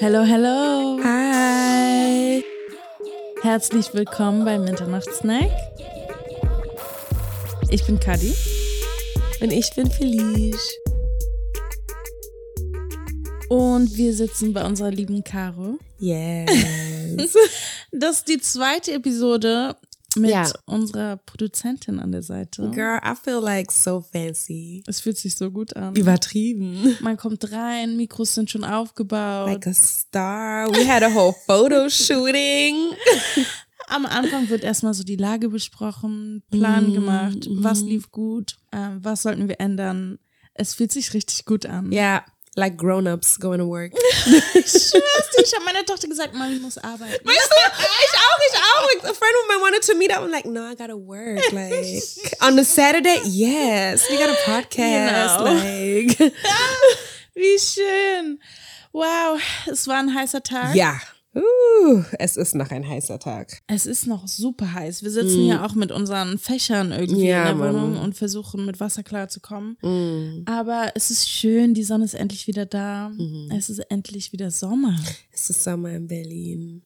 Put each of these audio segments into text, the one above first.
Hello, hello. Hi. Herzlich willkommen beim Mitternachtssnack. Ich bin Kadi. Und ich bin Felice. Und wir sitzen bei unserer lieben Caro. Yes. Das ist die zweite Episode mit Ja. unserer Produzentin an der Seite. Girl, I feel like so fancy. Es fühlt sich so gut an. Übertrieben. Man kommt rein, Mikros sind schon aufgebaut. Like a star. We had a whole photo shooting. Am Anfang wird erstmal so die Lage besprochen, Plan gemacht, was lief gut, ähm, was sollten wir ändern. Es fühlt sich richtig gut an. Yeah, like grown-ups going to work. Dir, ich habe meiner Tochter gesagt, Mami muss arbeiten. Weißt du, ich auch, ich auch. Like, a friend of mine wanted to meet up. I'm like, no, I gotta work. Like, on a Saturday, yes, we got a podcast. Genau. Like, Wie schön. Wow, es war ein heißer Tag. ja. Uh, es ist noch ein heißer Tag. Es ist noch super heiß. Wir sitzen hier auch mit unseren Fächern irgendwie Ja, in der Mann. Wohnung und versuchen mit Wasser klarzukommen. Aber es ist schön, die Sonne ist endlich wieder da. Es ist endlich wieder Sommer. Es ist Sommer in Berlin.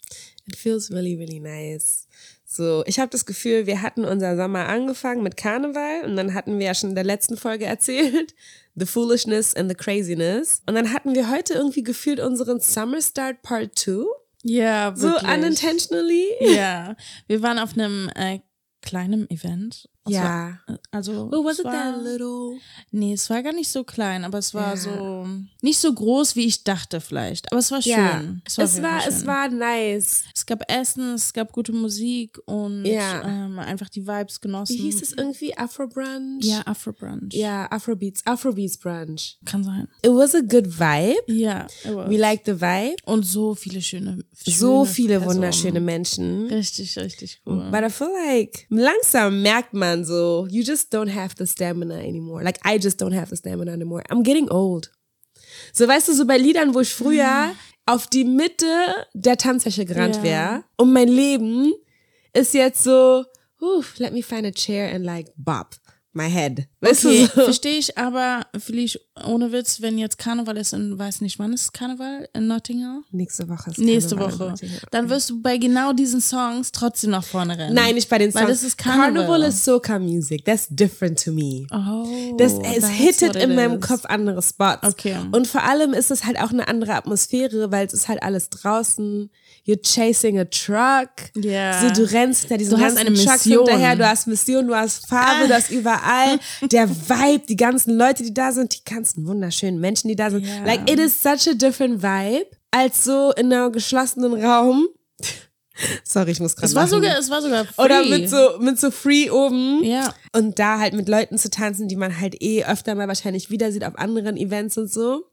It feels really, really nice. So, ich habe das Gefühl, wir hatten unser Sommer angefangen mit Karneval und dann hatten wir ja schon in der letzten Folge erzählt, the foolishness and the craziness. Und dann hatten wir heute irgendwie gefühlt unseren Summer Start Part 2. Ja, So wirklich. unintentionally. Ja, wir waren auf einem äh, kleinen Event. Es Ja. War, äh, also, Oh, was es it war, that little? Nee, es war gar nicht so klein, aber es war Ja. so nicht so groß, wie ich dachte vielleicht. Aber es war schön. Ja, es war, es schön. war nice. Es gab Essen, es gab gute Musik und Ja. ähm, einfach die Vibes genossen. Wie hieß es irgendwie? Afro Brunch? Ja, Afro-Brunch. Ja, Afrobeats, Afrobeats Brunch. Kann sein. It was a good vibe. Ja, it was. We liked the vibe. und so viele schöne, So schöne viele Personen. wunderschöne Menschen. Richtig, richtig cool. But I feel like langsam merkt man so, you just don't have the stamina anymore. Like I just don't have the stamina anymore. I'm getting old. So weißt du, so bei Liedern, wo ich früher auf die Mitte der Tanzfläche gerannt wäre und mein Leben ist jetzt so, "Ooh, let me find a chair and like bop my head. Weißt Okay, du so? verstehe ich, aber vielleicht ohne Witz, wenn jetzt Karneval ist in, weiß nicht, wann ist Karneval in Nottingham? Nächste Woche ist Nächste Karneval. Woche. Dann wirst du bei genau diesen Songs trotzdem nach vorne rennen. Nein, nicht bei den Songs. Weil das ist Karneval. Carnival ist Soca Music. That's different to me. Oh, Das, es hittet in meinem is. Kopf andere Spots. Okay. Und vor allem ist es halt auch eine andere Atmosphäre, weil es ist halt alles draußen. You're chasing a truck. Ja. So, du rennst hinter diesen Du hast ganzen eine Trucks Mission. hinterher. Du hast Mission, du hast Farbe, du hast überall. Der Vibe, die ganzen Leute, die da sind, die ganzen wunderschönen Menschen, die da sind. Ja. Like, it is such a different vibe als so in einem geschlossenen Raum. Sorry, ich muss gerade Es war lachen. sogar, es war sogar free. Oder mit so, mit so Free oben. Ja. Und da halt mit Leuten zu tanzen, die man halt eh öfter mal wahrscheinlich wieder sieht auf anderen Events und so.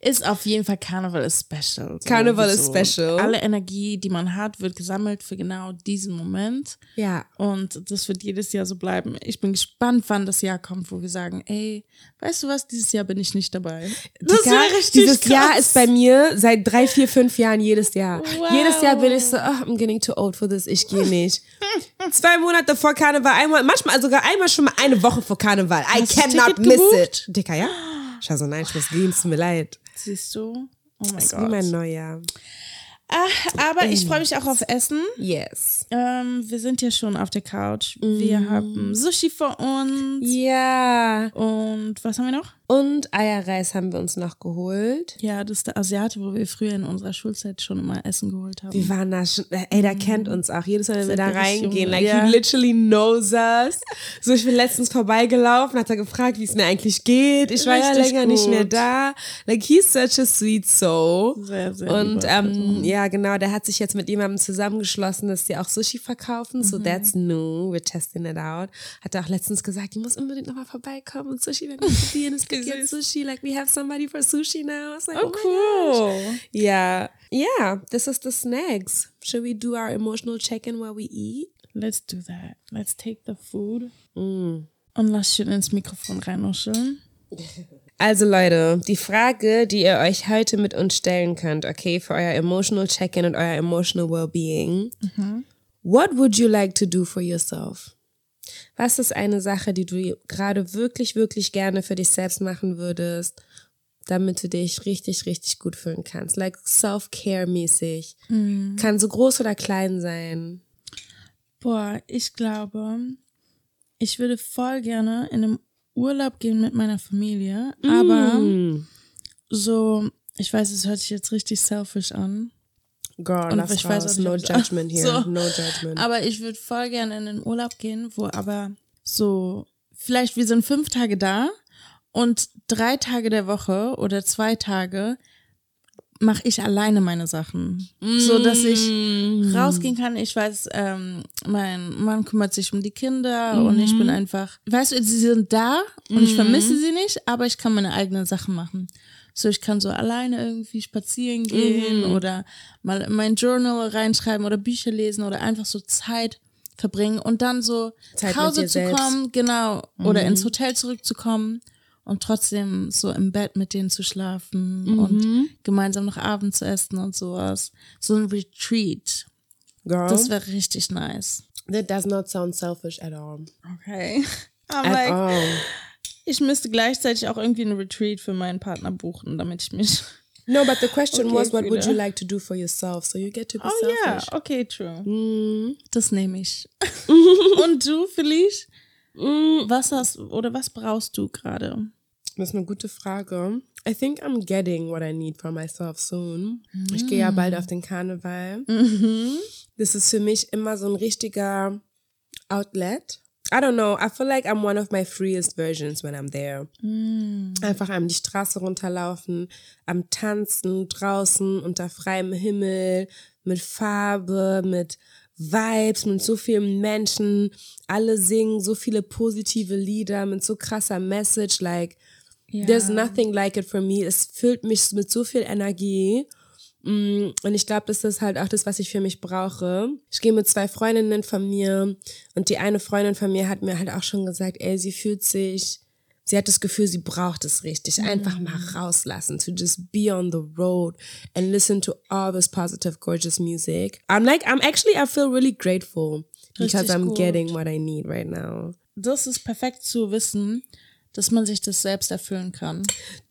Ist auf jeden Fall Karneval ist special. So, Karneval wie ist special. Alle Energie, die man hat, wird gesammelt für genau diesen Moment. Ja. Und das wird jedes Jahr so bleiben. Ich bin gespannt, wann das Jahr kommt, wo wir sagen, ey, weißt du was, dieses Jahr bin ich nicht dabei. Das Digga, dieses Jahr krass. ist bei mir seit drei, vier, fünf Jahren jedes Jahr. Wow. Jedes Jahr bin ich so, oh, I'm getting too old for this, ich gehe nicht. Zwei Monate vor Karneval, einmal, manchmal sogar einmal schon mal eine Woche vor Karneval. I Hast cannot miss it. Dicker, ja? Scheiße, nein, ich muss gehen, es tut mir leid. Siehst du? Oh mein ist wie Gott. mein Neujahr. Ah, aber ich freue mich auch auf Essen. Yes. Ähm, wir sind ja schon auf der Couch. Wir Mm. haben Sushi vor uns. Ja. Und was haben wir noch? Und Eierreis haben wir uns noch geholt. Ja, das ist der Asiate, wo wir früher in unserer Schulzeit schon immer Essen geholt haben. Wir waren da schon, ey, der kennt uns auch. Jedes Mal, wenn wir da reingehen, like, ja. he literally knows us. So, ich bin letztens vorbeigelaufen, hat er gefragt, wie es mir eigentlich geht. Ich war ja länger nicht gut. mehr da. Like, he's such a sweet soul. Sehr, sehr Und, ähm, ja, genau, der hat sich jetzt mit jemandem zusammengeschlossen, dass die auch Sushi verkaufen. Mhm. So, that's new. We're testing it out. Hat er auch letztens gesagt, ich muss unbedingt nochmal vorbeikommen und Sushi werden probieren. Gibt jetzt Sushi. Like, we have somebody for Sushi now. I was like, Oh, oh, cool. Yeah. Yeah. This is the snacks. Should we do our emotional check-in while we eat? Let's do that. Let's take the food. Mm. Und lass schön ins Mikrofon reinnuscheln. Also Leute, die Frage, die ihr euch heute mit uns stellen könnt, okay, für euer emotional check-in und euer emotional well-being. What would you like to do for yourself? Was ist eine Sache, die du gerade wirklich, wirklich gerne für dich selbst machen würdest? damit du dich richtig, richtig gut fühlen kannst. Like Self-Care-mäßig. Mhm. Kann so groß oder klein sein. Boah, ich glaube, ich würde voll gerne in einem Urlaub gehen mit meiner Familie, aber Mm. so, ich weiß, es hört sich jetzt richtig selfish an, Girl, Und ich weiß raus. auch nicht, no judgment here. So. No judgment. aber ich würde voll gerne in den Urlaub gehen, wo aber so, vielleicht wir sind fünf Tage da und drei Tage der Woche oder zwei Tage mache ich alleine meine Sachen, so dass ich Mm. rausgehen kann. Ich weiß, ähm, mein Mann kümmert sich um die Kinder und ich bin einfach, weißt du, sie sind da und ich vermisse sie nicht, aber ich kann meine eigenen Sachen machen. So, ich kann so alleine irgendwie spazieren gehen oder mal in mein Journal reinschreiben oder Bücher lesen oder einfach so Zeit verbringen und dann so Zeit nach Hause zu selbst. kommen, genau, oder ins Hotel zurückzukommen und trotzdem so im Bett mit denen zu schlafen und gemeinsam noch Abend zu essen und sowas. So ein Retreat. Girl, Das wäre richtig nice. that does not sound selfish at all. Okay. I'm At like, all. Ich müsste gleichzeitig auch irgendwie einen Retreat für meinen Partner buchen, damit ich mich. No, but the question Okay, was, what would you like to do for yourself? So you get to be Oh ja, selfish. okay, true. Mm. Das nehme ich. Und du, Felice? Was hast oder was brauchst du gerade? Das ist eine gute Frage. I think I'm getting what I need for myself soon. Ich gehe ja bald auf den Karneval. Das ist für mich immer so ein richtiger Outlet. I don't know. I feel like I'm one of my freest versions when I'm there. Einfach am die Straße runterlaufen, am Tanzen draußen unter freiem Himmel, mit Farbe, mit Vibes, mit so vielen Menschen. Alle singen so viele positive Lieder mit so krasser Message. Like, There's nothing like it for me. Es füllt mich mit so viel Energie. Mm, Und ich glaube, das ist halt auch das, was ich für mich brauche. Ich gehe mit zwei Freundinnen von mir und die eine Freundin von mir hat mir halt auch schon gesagt, ey, sie fühlt sich, sie hat das Gefühl, sie braucht es richtig. Einfach mal rauslassen, to just be on the road and listen to all this positive, gorgeous music. I'm like, I'm actually, I feel really grateful because Richtig I'm gut. getting what I need right now. Das ist perfekt zu wissen, dass man sich das selbst erfüllen kann.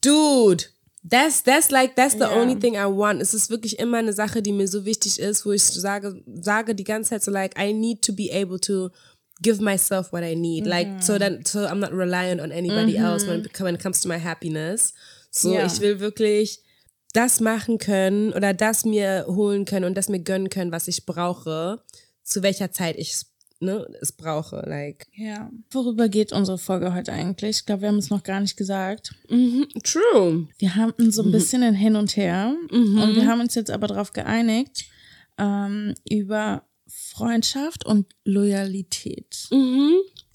Dude, that's that's like that's the Ja. only thing I want. Es ist wirklich immer eine Sache, die mir so wichtig ist, wo ich sage sage die ganze Zeit so like I need to be able to give myself what I need, like so that so I'm not reliant on anybody else when it, when it comes to my happiness. So Ja. ich will wirklich das machen können oder das mir holen können und das mir gönnen können, was ich brauche, zu welcher Zeit ich es ne, es brauche, like Ja. Worüber geht unsere Folge heute eigentlich? Ich glaube, wir haben es noch gar nicht gesagt. true. Wir haben so ein bisschen ein Hin und Her und wir haben uns jetzt aber darauf geeinigt, ähm, über Freundschaft und Loyalität.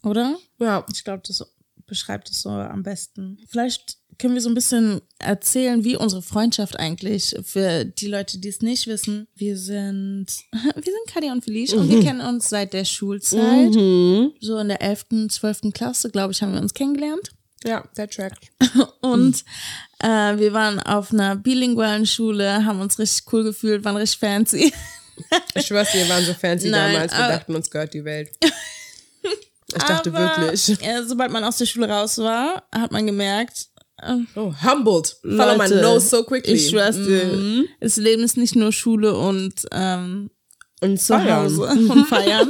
Oder? Ja. Ich glaube, das beschreibt es so am besten. Vielleicht können wir so ein bisschen erzählen, wie unsere Freundschaft eigentlich für die Leute, die es nicht wissen. Wir sind, wir sind Katja und Felice und wir kennen uns seit der Schulzeit. So in der 11., 12. Klasse, glaube ich, haben wir uns kennengelernt. Ja, that tracks. Und äh, wir waren auf einer bilingualen Schule, haben uns richtig cool gefühlt, waren richtig fancy. Ich schwör's wir waren so fancy Nein, damals, wir dachten, uns gehört die Welt. Ich dachte Aber, wirklich. Äh, sobald man aus der Schule raus war, hat man gemerkt, Oh, humbled. Follow my nose so quickly. Ich schwör's dir, Mhm. das Leben ist nicht nur Schule und ähm, Und zu Hause und feiern.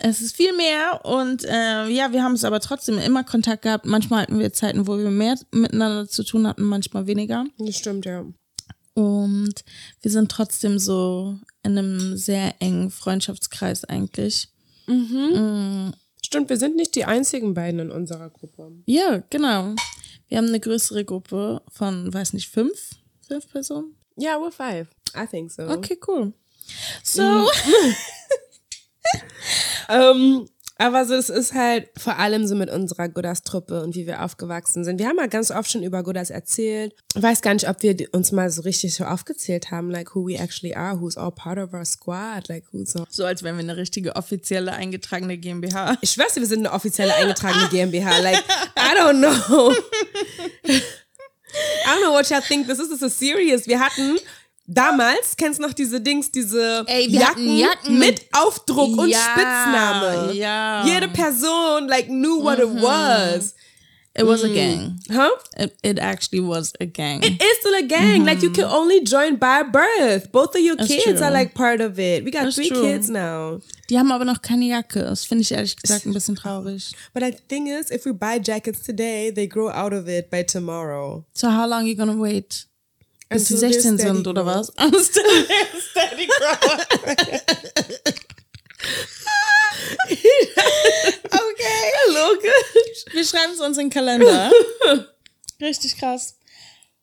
es ist viel mehr und äh, ja, wir haben es aber trotzdem immer Kontakt gehabt. Manchmal hatten wir Zeiten, wo wir mehr miteinander zu tun hatten, manchmal weniger. Das stimmt, ja. Und wir sind trotzdem so in einem sehr engen Freundschaftskreis eigentlich. Stimmt, wir sind nicht die einzigen beiden in unserer Gruppe. Ja, genau. Wir haben eine größere Gruppe von, weiß nicht, fünf? Fünf Personen? Ja, we're five. I think so. Okay, cool. So, Ähm, aber so, es ist halt vor allem so mit unserer Godas-Truppe und wie wir aufgewachsen sind. Wir haben ja ganz oft schon über Godas erzählt. Ich weiß gar nicht, ob wir uns mal so richtig so aufgezählt haben, like who we actually are, who's all part of our squad, like who's all so als wären wir eine richtige offizielle eingetragene GmbH. Ich dir, wir sind eine offizielle eingetragene GmbH. Like, I don't know. I don't know what y'all think. This is, this is serious. Wir hatten damals, kennst du noch diese Dings, diese Ey, hatten Jacken mit Aufdruck und Ja, Spitzname. ja. Jede Person, like, knew what it was. It was a gang. Huh? It, it actually was a gang. It is still a gang. Like you can only join by birth. Both of your That's kids true. are like part of it. We got That's three true. kids now. Die haben aber noch keine Jacke. Das finde ich ehrlich gesagt ein bisschen traurig. But the thing is, if we buy jackets today, they grow out of it by tomorrow. So how long you gonna wait? Bis sie Until they're 16 steady sind oder was? Until they're steady Okay, logisch. Wir schreiben es uns in den Kalender. Richtig krass.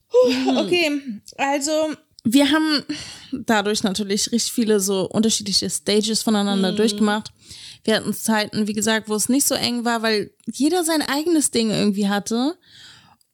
Puh, Okay, also wir haben dadurch natürlich richtig viele so unterschiedliche Stages voneinander durchgemacht. Wir hatten Zeiten, wie gesagt, wo es nicht so eng war, weil jeder sein eigenes Ding irgendwie hatte.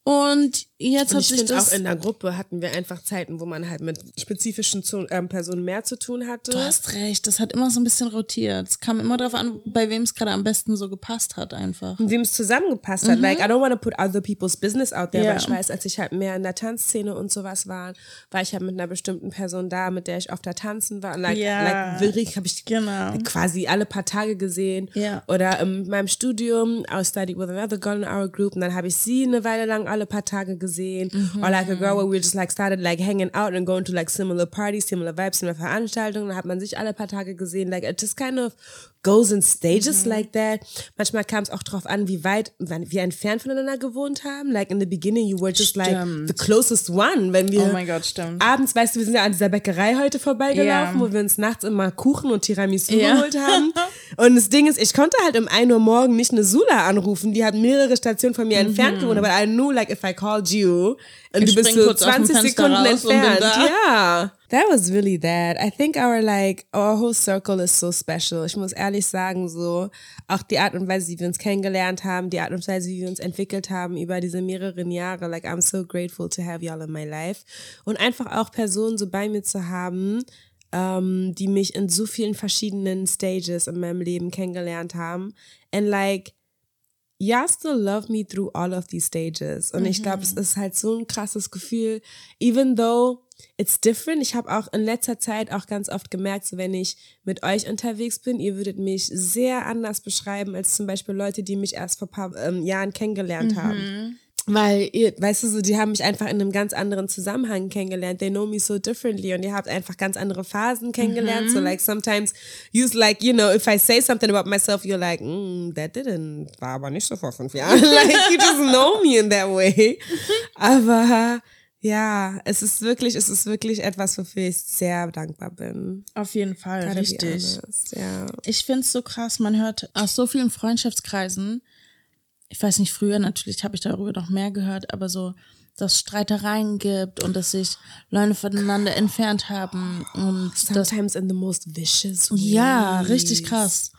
Und jetzt Und ich finde auch in der Gruppe hatten wir einfach Zeiten, wo man halt mit spezifischen zu, ähm, Personen mehr zu tun hatte. Du hast recht, das hat immer so ein bisschen rotiert. Es kam immer darauf an, bei wem es gerade am besten so gepasst hat, einfach. Und wem es zusammengepasst hat. Like, I don't want to put other people's business out there, Ja. weil ich weiß, als ich halt mehr in der Tanzszene und sowas war, war ich halt mit einer bestimmten Person da, mit der ich öfter tanzen war. Und like, Ja. like wirklich habe ich Genau. quasi alle paar Tage gesehen. Ja. Oder in meinem Studium, I was studying with another girl in our group, und dann habe ich sie eine Weile lang alle paar Tage gesehen. Mhm. Or like a girl where we just like started like hanging out and going to like similar parties, similar vibes, similar Veranstaltungen. Dann hat man sich alle paar Tage gesehen. Like it just kind of goes in Mhm. stages like that. Manchmal kam es auch drauf an, wie weit wir entfernt voneinander gewohnt haben. Like in the beginning, you were just like Stimmt. the closest one. Wenn wir Oh mein Gott, stimmt. abends, weißt du, wir sind ja an dieser Bäckerei heute vorbeigelaufen, Ja. wo wir uns nachts immer Kuchen und Tiramisu Ja. geholt haben. Und das Ding ist, ich konnte halt um 1 Uhr morgen nicht eine Sula anrufen. Die hat mehrere Stationen von mir entfernt gewohnt, aber I knew, like, if I called you und Mhm. Ich du bist so kurz aus dem 20 Fenster Sekunden entfernt. Ja. That was really that. I think our, like, our whole circle is so special. Ich muss ehrlich sagen, so, auch die Art und Weise, wie wir uns kennengelernt haben, die Art und Weise, wie wir uns entwickelt haben über diese mehreren Jahre. Like, I'm so grateful to have y'all in my life. Und einfach auch Personen so bei mir zu haben, ähm, die mich in so vielen verschiedenen Stages in meinem Leben kennengelernt haben. And like, y'all still love me through all of these stages. Und ich glaube, es ist halt so ein krasses Gefühl, even though it's different. Ich habe auch in letzter Zeit auch ganz oft gemerkt, so wenn ich mit euch unterwegs bin, ihr würdet mich sehr anders beschreiben als zum Beispiel Leute, die mich erst vor paar ähm, Jahren kennengelernt haben. Weil ihr, weißt du, so, die haben mich einfach in einem ganz anderen Zusammenhang kennengelernt. They know me so differently und ihr habt einfach ganz andere Phasen kennengelernt. So like sometimes you like, you know, if I say something about myself, you're like, mm, that didn't, war aber nicht so vor fünf Jahren. like you just know me in that way. Aber ja, es ist wirklich, es ist wirklich etwas, wofür ich sehr dankbar bin. Auf jeden Fall, be richtig. Ja. Ich finde es so krass, man hört aus so vielen Freundschaftskreisen, ich weiß nicht, früher natürlich habe ich darüber noch mehr gehört, aber so, dass Streitereien gibt und dass sich Leute voneinander entfernt haben und Sometimes in the most vicious ways. ja, richtig krass.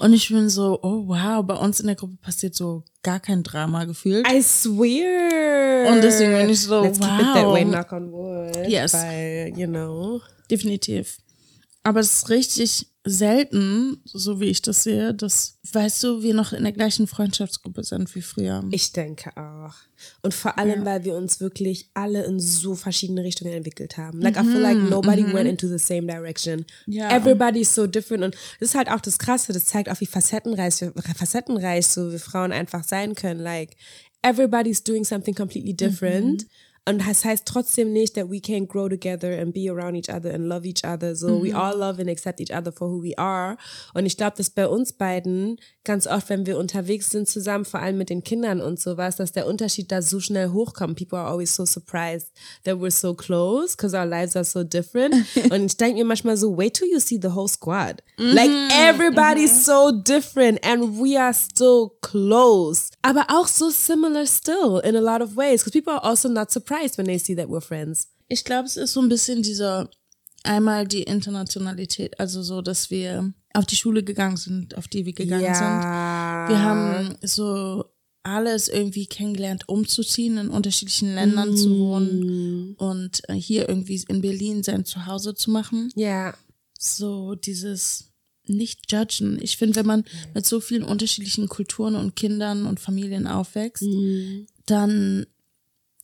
Und ich bin so, oh wow, bei uns in der Gruppe passiert so gar kein Drama gefühlt. I swear. Und deswegen bin ich so, Let's keep it that way, wow. knock on wood. Yes. Weil, you know. Definitiv. Aber es ist richtig selten, so wie ich das sehe, dass, weißt du, wir noch in der gleichen Freundschaftsgruppe sind wie früher. Ich denke auch. Und vor allem, Ja. weil wir uns wirklich alle in so verschiedene Richtungen entwickelt haben. Like, I feel like nobody went into the same direction. Ja. Everybody's so different. Und das ist halt auch das Krasse. Das zeigt auch, wie facettenreich, facettenreich so wir Frauen einfach sein können. Like, everybody's doing something completely different. Und das heißt trotzdem nicht, that we can't grow together and be around each other and love each other. So we all love and accept each other for who we are. Und ich glaube, dass bei uns beiden ganz oft, wenn wir unterwegs sind zusammen, vor allem mit den Kindern und sowas, dass der Unterschied da so schnell hochkommt. People are always so surprised that we're so close because our lives are so different. und ich denke mir manchmal so, wait till you see the whole squad. Like everybody's so different and we are still close. Aber auch so similar still in a lot of ways because people are also not surprised when they see that we're friends. Ich glaube, es ist so ein bisschen dieser, einmal die Internationalität, also so, dass wir auf die Schule gegangen sind, auf die wir gegangen sind. Ja. Wir haben so alles irgendwie kennengelernt, umzuziehen, in unterschiedlichen Ländern zu wohnen und äh, hier irgendwie in Berlin sein Zuhause zu machen. Ja. So dieses nicht judgen. Ich finde, wenn man mit so vielen unterschiedlichen Kulturen und Kindern und Familien aufwächst, dann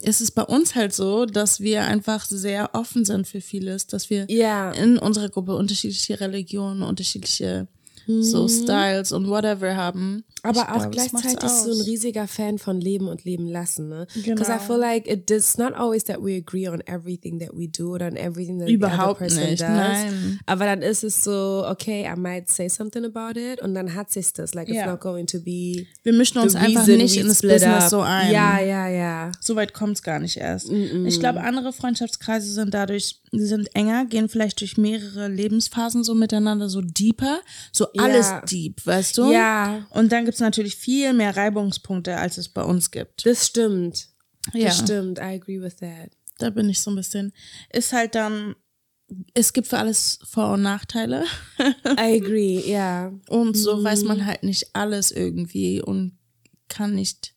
ist es bei uns halt so, dass wir einfach sehr offen sind für vieles, dass wir Ja. in unserer Gruppe unterschiedliche Religionen, unterschiedliche so Styles und whatever haben. Aber Ich auch glaube, gleichzeitig so ein riesiger Fan von Leben und Leben lassen, ne? Because I Genau. feel like it is not always that we agree on everything that we do or on everything that Überhaupt the other person nicht, does. nein. Aber dann ist es so, okay, I might say something about it und dann hat sich das. Like it's Ja. not going to be Wir mischen uns einfach nicht in das Business up. so ein. Ja, ja, ja. So weit kommt es gar nicht erst. Ich glaube, andere Freundschaftskreise sind dadurch, sind enger, gehen vielleicht durch mehrere Lebensphasen so miteinander, so deeper, so alles Ja. deep, weißt du? Ja. Und dann gibt es natürlich viel mehr Reibungspunkte, als es bei uns gibt. Das stimmt. Ja. Das stimmt. I agree with that. Da bin ich so ein bisschen. Ist halt dann, es gibt für alles Vor- und Nachteile. I agree, ja. Und so weiß man halt nicht alles irgendwie und kann nicht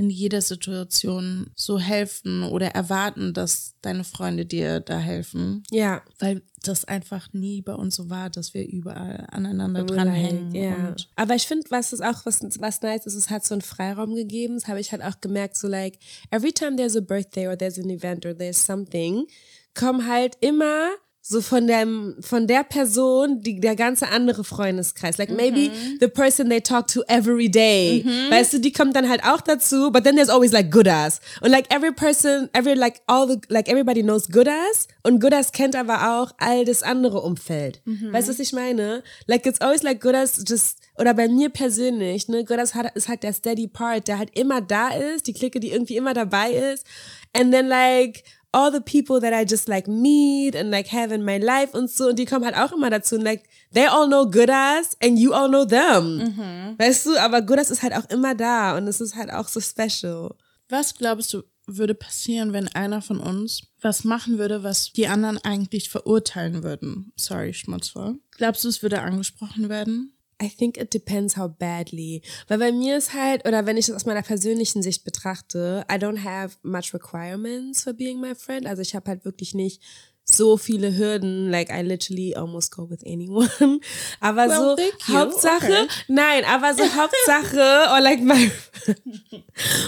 in jeder Situation so helfen oder erwarten, dass deine Freunde dir da helfen. Ja. Weil das einfach nie bei uns so war, dass wir überall aneinander dranhängen. Ja. Aber ich finde, was ist auch, was, was nice ist, es hat so einen Freiraum gegeben. Das habe ich halt auch gemerkt, so like, every time there's a birthday or there's an event or there's something, kommen halt immer so von dem, von der Person, die, der ganze andere Freundeskreis. Like maybe the person they talk to every day. Weißt du, die kommt dann halt auch dazu, but then there's always like good ass. Und like every person, every, like all the, like everybody knows good ass. Und good ass kennt aber auch all das andere Umfeld. Weißt du, was ich meine? Like it's always like good ass just, oder bei mir persönlich, ne, good ass hat, ist halt der steady part, der halt immer da ist, die Clique, die irgendwie immer dabei ist. And then like, all the people that I just like meet and like have in my life und so und die kommen halt auch immer dazu und like they all know good ass and you all know them. Weißt du, aber good ass ist halt auch immer da und es ist halt auch so special. was glaubst du, würde passieren, wenn einer von uns was machen würde, was die anderen eigentlich verurteilen würden? Sorry, schmutzvoll. Glaubst du, es würde angesprochen werden? I think it depends how badly. Weil bei mir ist halt, oder wenn ich das aus meiner persönlichen Sicht betrachte, I don't have much requirements for being my friend. Also ich habe halt wirklich nicht so viele Hürden, like I literally almost go with anyone. Aber Well, so. Hauptsache, Okay. nein, aber so Hauptsache, or like my,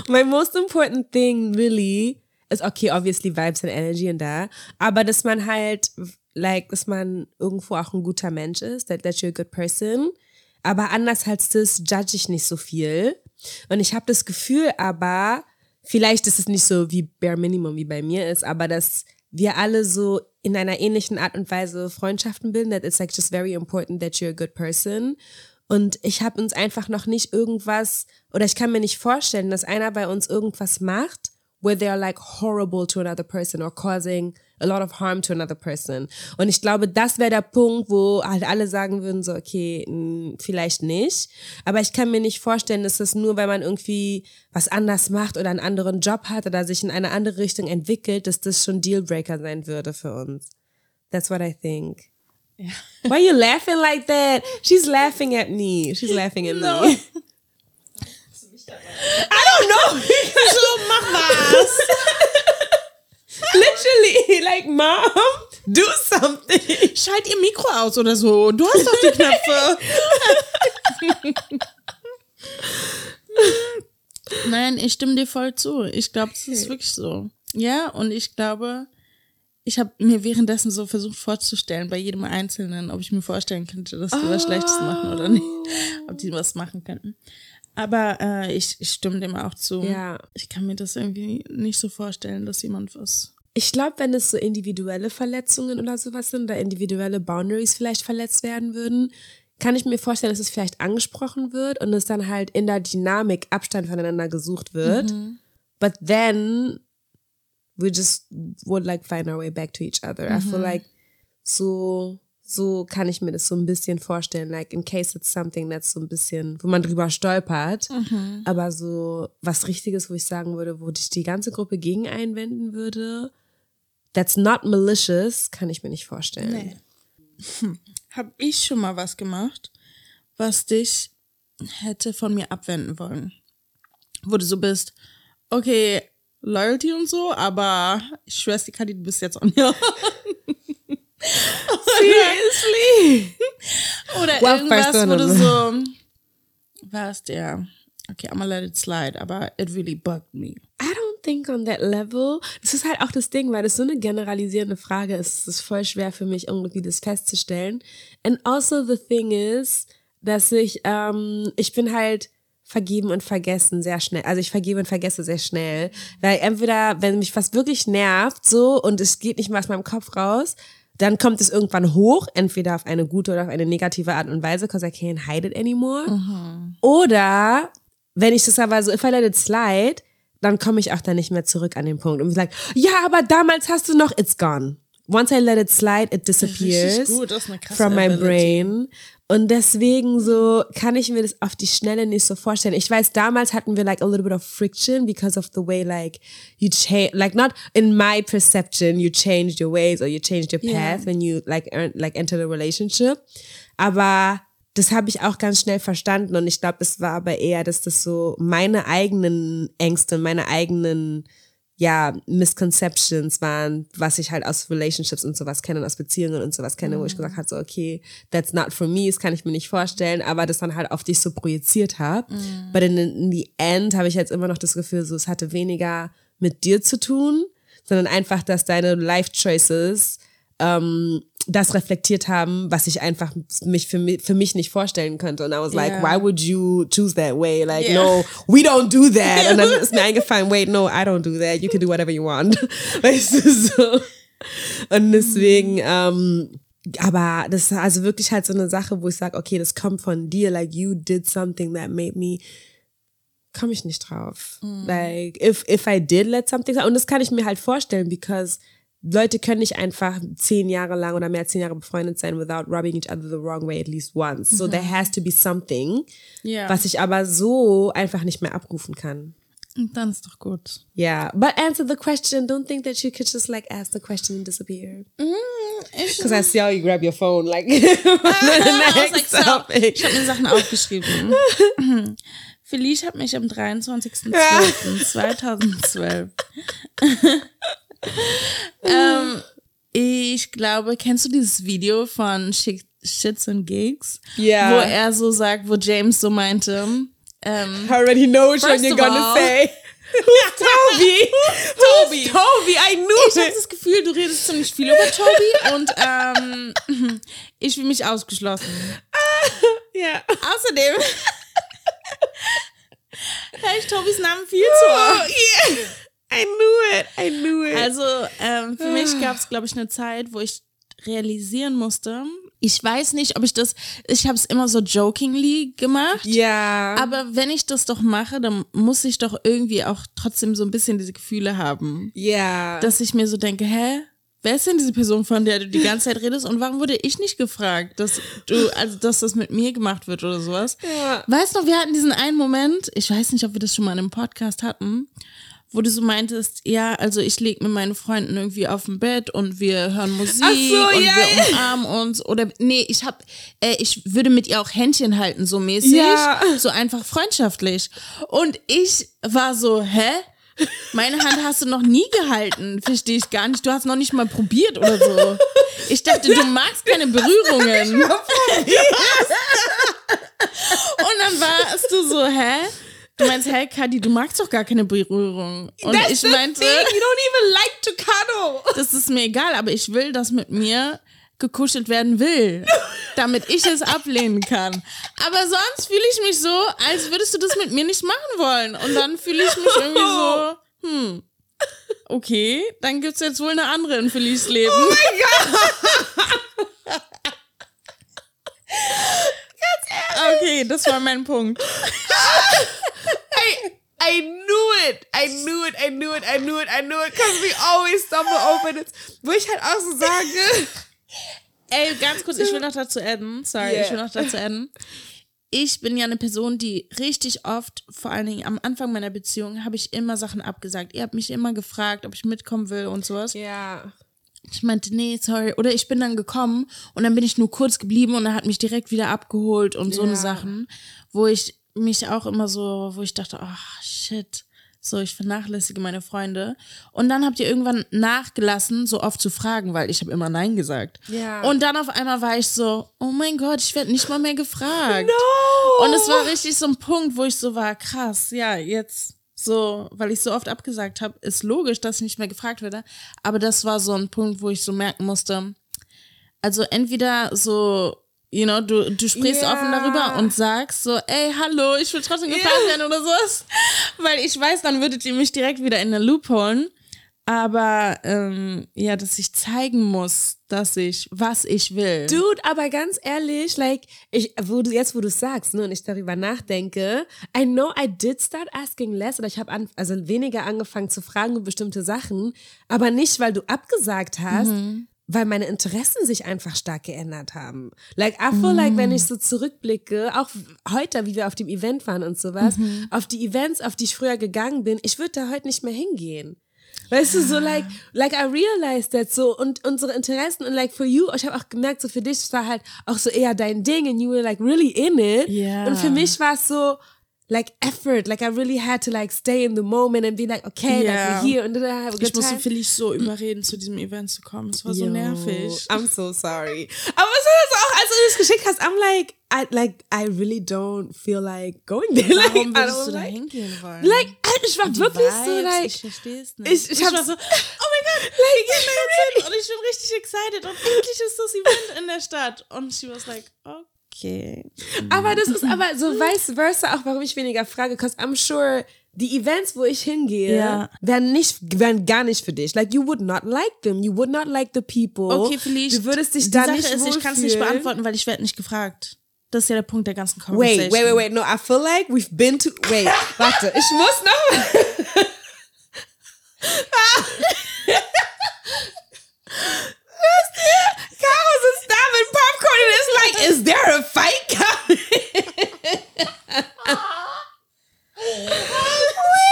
my most important thing really ist okay, obviously Vibes and Energy und da, aber dass man halt, like, dass man irgendwo auch ein guter Mensch ist, that, that you're a good person. Aber anders als das judge ich nicht so viel. Und ich habe das Gefühl aber, vielleicht ist es nicht so wie Bare Minimum wie bei mir ist, aber dass wir alle so in einer ähnlichen Art und Weise Freundschaften bilden, that it's like just very important that you're a good person. Und ich habe uns einfach noch nicht irgendwas, oder ich kann mir nicht vorstellen, dass einer bei uns irgendwas macht, where they are like horrible to another person or causing a lot of harm to another person. Und ich glaube, das wäre der Punkt, wo halt alle sagen würden, so, okay, mh, vielleicht nicht. Aber ich kann mir nicht vorstellen, dass das nur, wenn man irgendwie was anders macht oder einen anderen Job hat oder sich in eine andere Richtung entwickelt, dass das schon Dealbreaker sein würde für uns. That's what I think. Why are you laughing like that? She's laughing at me. She's laughing at No. me. I don't know. So, mach was! Literally, like, mom, do something. Schalt ihr Mikro aus oder so. Du hast doch die Knöpfe. Nein, ich stimme dir voll zu. Ich glaube, das ist wirklich so. Ja, und ich glaube, ich habe mir währenddessen so versucht vorzustellen, bei jedem Einzelnen, ob ich mir vorstellen könnte, dass die was Schlechtes machen oder nicht. Ob die was machen könnten. Aber äh, ich, ich stimme dem auch zu. Ja. Ich kann mir das irgendwie nicht so vorstellen, dass jemand was. Ich glaube, wenn es so individuelle Verletzungen oder sowas sind, da individuelle Boundaries vielleicht verletzt werden würden, kann ich mir vorstellen, dass es vielleicht angesprochen wird und es dann halt in der Dynamik Abstand voneinander gesucht wird. But then we just would like find our way back to each other. I feel like so so kann ich mir das so ein bisschen vorstellen, like in case it's something that's so ein bisschen, wo man drüber stolpert, aber so was Richtiges, wo ich sagen würde, wo dich die ganze Gruppe gegen einwenden würde, that's not malicious, kann ich mir nicht vorstellen. Hab ich schon mal was gemacht, was dich hätte von mir abwenden wollen? Wo du so bist, okay, Loyalty und so, aber ich schwör's dir, Kadi, du bist jetzt on your Seriously? Oder Well, irgendwas, wo du so, was der, okay, I'm gonna let it slide, aber it really bugged me. I don't think on that level. Das ist halt auch das Ding, weil das so eine generalisierende Frage ist. Es ist voll schwer für mich, irgendwie das festzustellen. And also the thing is, dass ich, ähm, ich bin halt vergeben und vergessen sehr schnell. Also ich vergebe und vergesse sehr schnell. Weil entweder, wenn mich was wirklich nervt, so, und es geht nicht mehr aus meinem Kopf raus, dann kommt es irgendwann hoch, entweder auf eine gute oder auf eine negative Art und Weise, because I can't hide it anymore. Mhm. Oder wenn ich das aber so, if I let it slide, dann komme ich auch dann nicht mehr zurück an den Punkt und like, ja, aber damals hast du noch, it's gone. Once I let it slide, it disappears from my brain. Und deswegen so kann ich mir das auf die Schnelle nicht so vorstellen. Ich weiß, damals hatten wir like a little bit of friction because of the way like you change, like not in my perception, you changed your ways or you changed your path Yeah. when you like like entered a relationship. Aber das habe ich auch ganz schnell verstanden und ich glaube, es war aber eher, dass das so meine eigenen Ängste meine eigenen ja, Misconceptions waren, was ich halt aus Relationships und sowas kenne, und aus Beziehungen und sowas kenne, wo ich gesagt habe, so, okay, that's not for me, das kann ich mir nicht vorstellen, aber das dann halt auf dich so projiziert habe. But in, in the end habe ich jetzt immer noch das Gefühl, so, es hatte weniger mit dir zu tun, sondern einfach, dass deine Life Choices ähm, das reflektiert haben, was ich einfach mich für, mich für mich nicht vorstellen könnte. Und I was like, Yeah. why would you choose that way? Like, Yeah. no, we don't do that. Und dann ist mir eingefallen, wait, no, I don't do that. You can do whatever you want. Weißt du, so. Und deswegen, ähm, aber das ist also wirklich halt so eine Sache, wo ich sage, okay, das kommt von dir, like you did something that made me komme ich nicht drauf. Like, if, if I did let something, und das kann ich mir halt vorstellen, because Leute können nicht einfach zehn Jahre lang oder mehr als zehn Jahre befreundet sein without rubbing each other the wrong way at least once. So there has to be something, Ja. was ich aber so einfach nicht mehr abrufen kann. Und dann ist doch gut. Yeah, but answer the question. Don't think that you could just like ask the question and disappear. Because I see how you grab your phone, like was like, next so, ich habe mir Sachen aufgeschrieben. Felice hat mich am 23.12.2012. ich glaube, kennst du dieses Video von Shit- Shits and Gigs? Ja. Wo er so sagt, wo James so meinte, ähm, I already know First you're gonna all- say. Who's Toby? Toby. Toby, I knew Ich habe das Gefühl, du redest ziemlich viel über Toby und ähm, ich fühle mich ausgeschlossen. Yeah. Außerdem höre ich Tobys Namen viel zu Oh, oft. yeah. I knew it. I knew it. Also ähm, für mich gab es, glaube ich, eine Zeit, wo ich realisieren musste, ich weiß nicht, ob ich das, ich habe es immer so jokingly gemacht. ja. Aber wenn ich das doch mache, dann muss ich doch irgendwie auch trotzdem so ein bisschen diese Gefühle haben. ja. Dass ich mir so denke, hä? Wer ist denn diese Person, von der du die ganze Zeit redest? Und warum wurde ich nicht gefragt, dass du, also dass das mit mir gemacht wird oder sowas? Ja. Weißt du, wir hatten diesen einen Moment, ich weiß nicht, ob wir das schon mal in einem Podcast hatten, wo du so meintest, ja, also ich leg mit meinen Freunden irgendwie auf dem Bett und wir hören Musik so, und ja, wir umarmen uns oder nee, ich hab, äh, ich würde mit ihr auch Händchen halten, so mäßig, Ja. so einfach freundschaftlich. Und ich war so, hä? Meine Hand hast du noch nie gehalten, verstehe ich gar nicht. Du hast noch nicht mal probiert oder so. Ich dachte, du magst keine Berührungen. Und dann warst du so, hä? Du meinst, hä, Kadi, du magst doch gar keine Berührung. Und That's ich meinte, thing. You don't even like to cuddle. das ist mir egal, aber ich will, dass mit mir gekuschelt werden will, damit ich es ablehnen kann. Aber sonst fühle ich mich so, als würdest du das mit mir nicht machen wollen. Und dann fühle ich mich irgendwie so, hm, okay, dann gibt's jetzt wohl eine andere in Felice Leben. Okay, das war mein Punkt. I, I knew it. I knew it. I knew it. I knew it. I knew it. Because we always stumble over it. Wo ich halt auch so sage. Ey, ganz kurz, ich will noch dazu adden. Sorry, Yeah. ich will noch dazu adden. Ich bin ja eine Person, die richtig oft, vor allen Dingen am Anfang meiner Beziehung, habe ich immer Sachen abgesagt. Ihr habt mich immer gefragt, ob ich mitkommen will und sowas. Ja. Ich meinte, nee, sorry. Oder ich bin dann gekommen und dann bin ich nur kurz geblieben und er hat mich direkt wieder abgeholt und so Ja. eine Sachen, wo ich mich auch immer so, wo ich dachte, ach, shit. So, ich vernachlässige meine Freunde. Und dann habt ihr irgendwann nachgelassen, so oft zu fragen, weil ich habe immer Nein gesagt. Ja. Und dann auf einmal war ich so, oh mein Gott, ich werde nicht mal mehr gefragt. No. Und es war richtig so ein Punkt, wo ich so war, krass, ja, jetzt so, weil ich so oft abgesagt habe, ist logisch, dass ich nicht mehr gefragt werde. Aber das war so ein Punkt, wo ich so merken musste, also entweder so you know, du, du sprichst Ja. offen darüber und sagst so, ey, hallo, ich will trotzdem gefragt werden oder sowas. Weil ich weiß, dann würdet ihr mich direkt wieder in eine Loop holen. Aber ähm, ja, dass ich zeigen muss, dass ich, was ich will. Dude, aber ganz ehrlich, like, ich, wo du, jetzt wo du sagst, ne, und ich darüber nachdenke, I know I did start asking less, oder ich habe an, also weniger angefangen zu fragen über bestimmte Sachen, aber nicht, weil du abgesagt hast, weil meine Interessen sich einfach stark geändert haben. Like, I feel like, wenn ich so zurückblicke, auch heute, wie wir auf dem Event waren und sowas, auf die Events, auf die ich früher gegangen bin, ich würde da heute nicht mehr hingehen. Weißt du, so like, like I realized that so und unsere Interessen und like for you, ich habe auch gemerkt, so für dich war halt auch so eher dein Ding and you were like really in it. Ja. Und für mich war es so like effort, like I really had to like stay in the moment and be like, okay, Ja. like we're here and then I have a good ich musste. Felix so überreden, zu diesem Event zu kommen. Es war so Yo, nervig. I'm so sorry. Aber es ist auch, als du das geschickt hast, I'm like, I like, I really don't feel like going there. Warum like, I würdest don't du da like, hingehen wollen? like, ich war wirklich so Vibes, like, ich verstehe es nicht. ich- ich hab- war so, oh mein Gott, like, gehen wir jetzt hin und ich bin richtig excited und endlich ist das Event in der Stadt. Und she was like, okay. Aber das ist aber so vice versa auch, warum ich weniger frage, because I'm sure die Events, wo ich hingehe, Ja. wären nicht, wären gar nicht für dich. Like you would not like them, you would not like the people. Okay, vielleicht. Du würdest dich da Sache nicht ist, ich kann es nicht beantworten, weil ich werde nicht gefragt. Das ist ja der Punkt der ganzen Wait, Conversation. wait, wait, wait. No, I feel like we've been to. Wait, warte. Ich muss noch. like, is there a fight coming?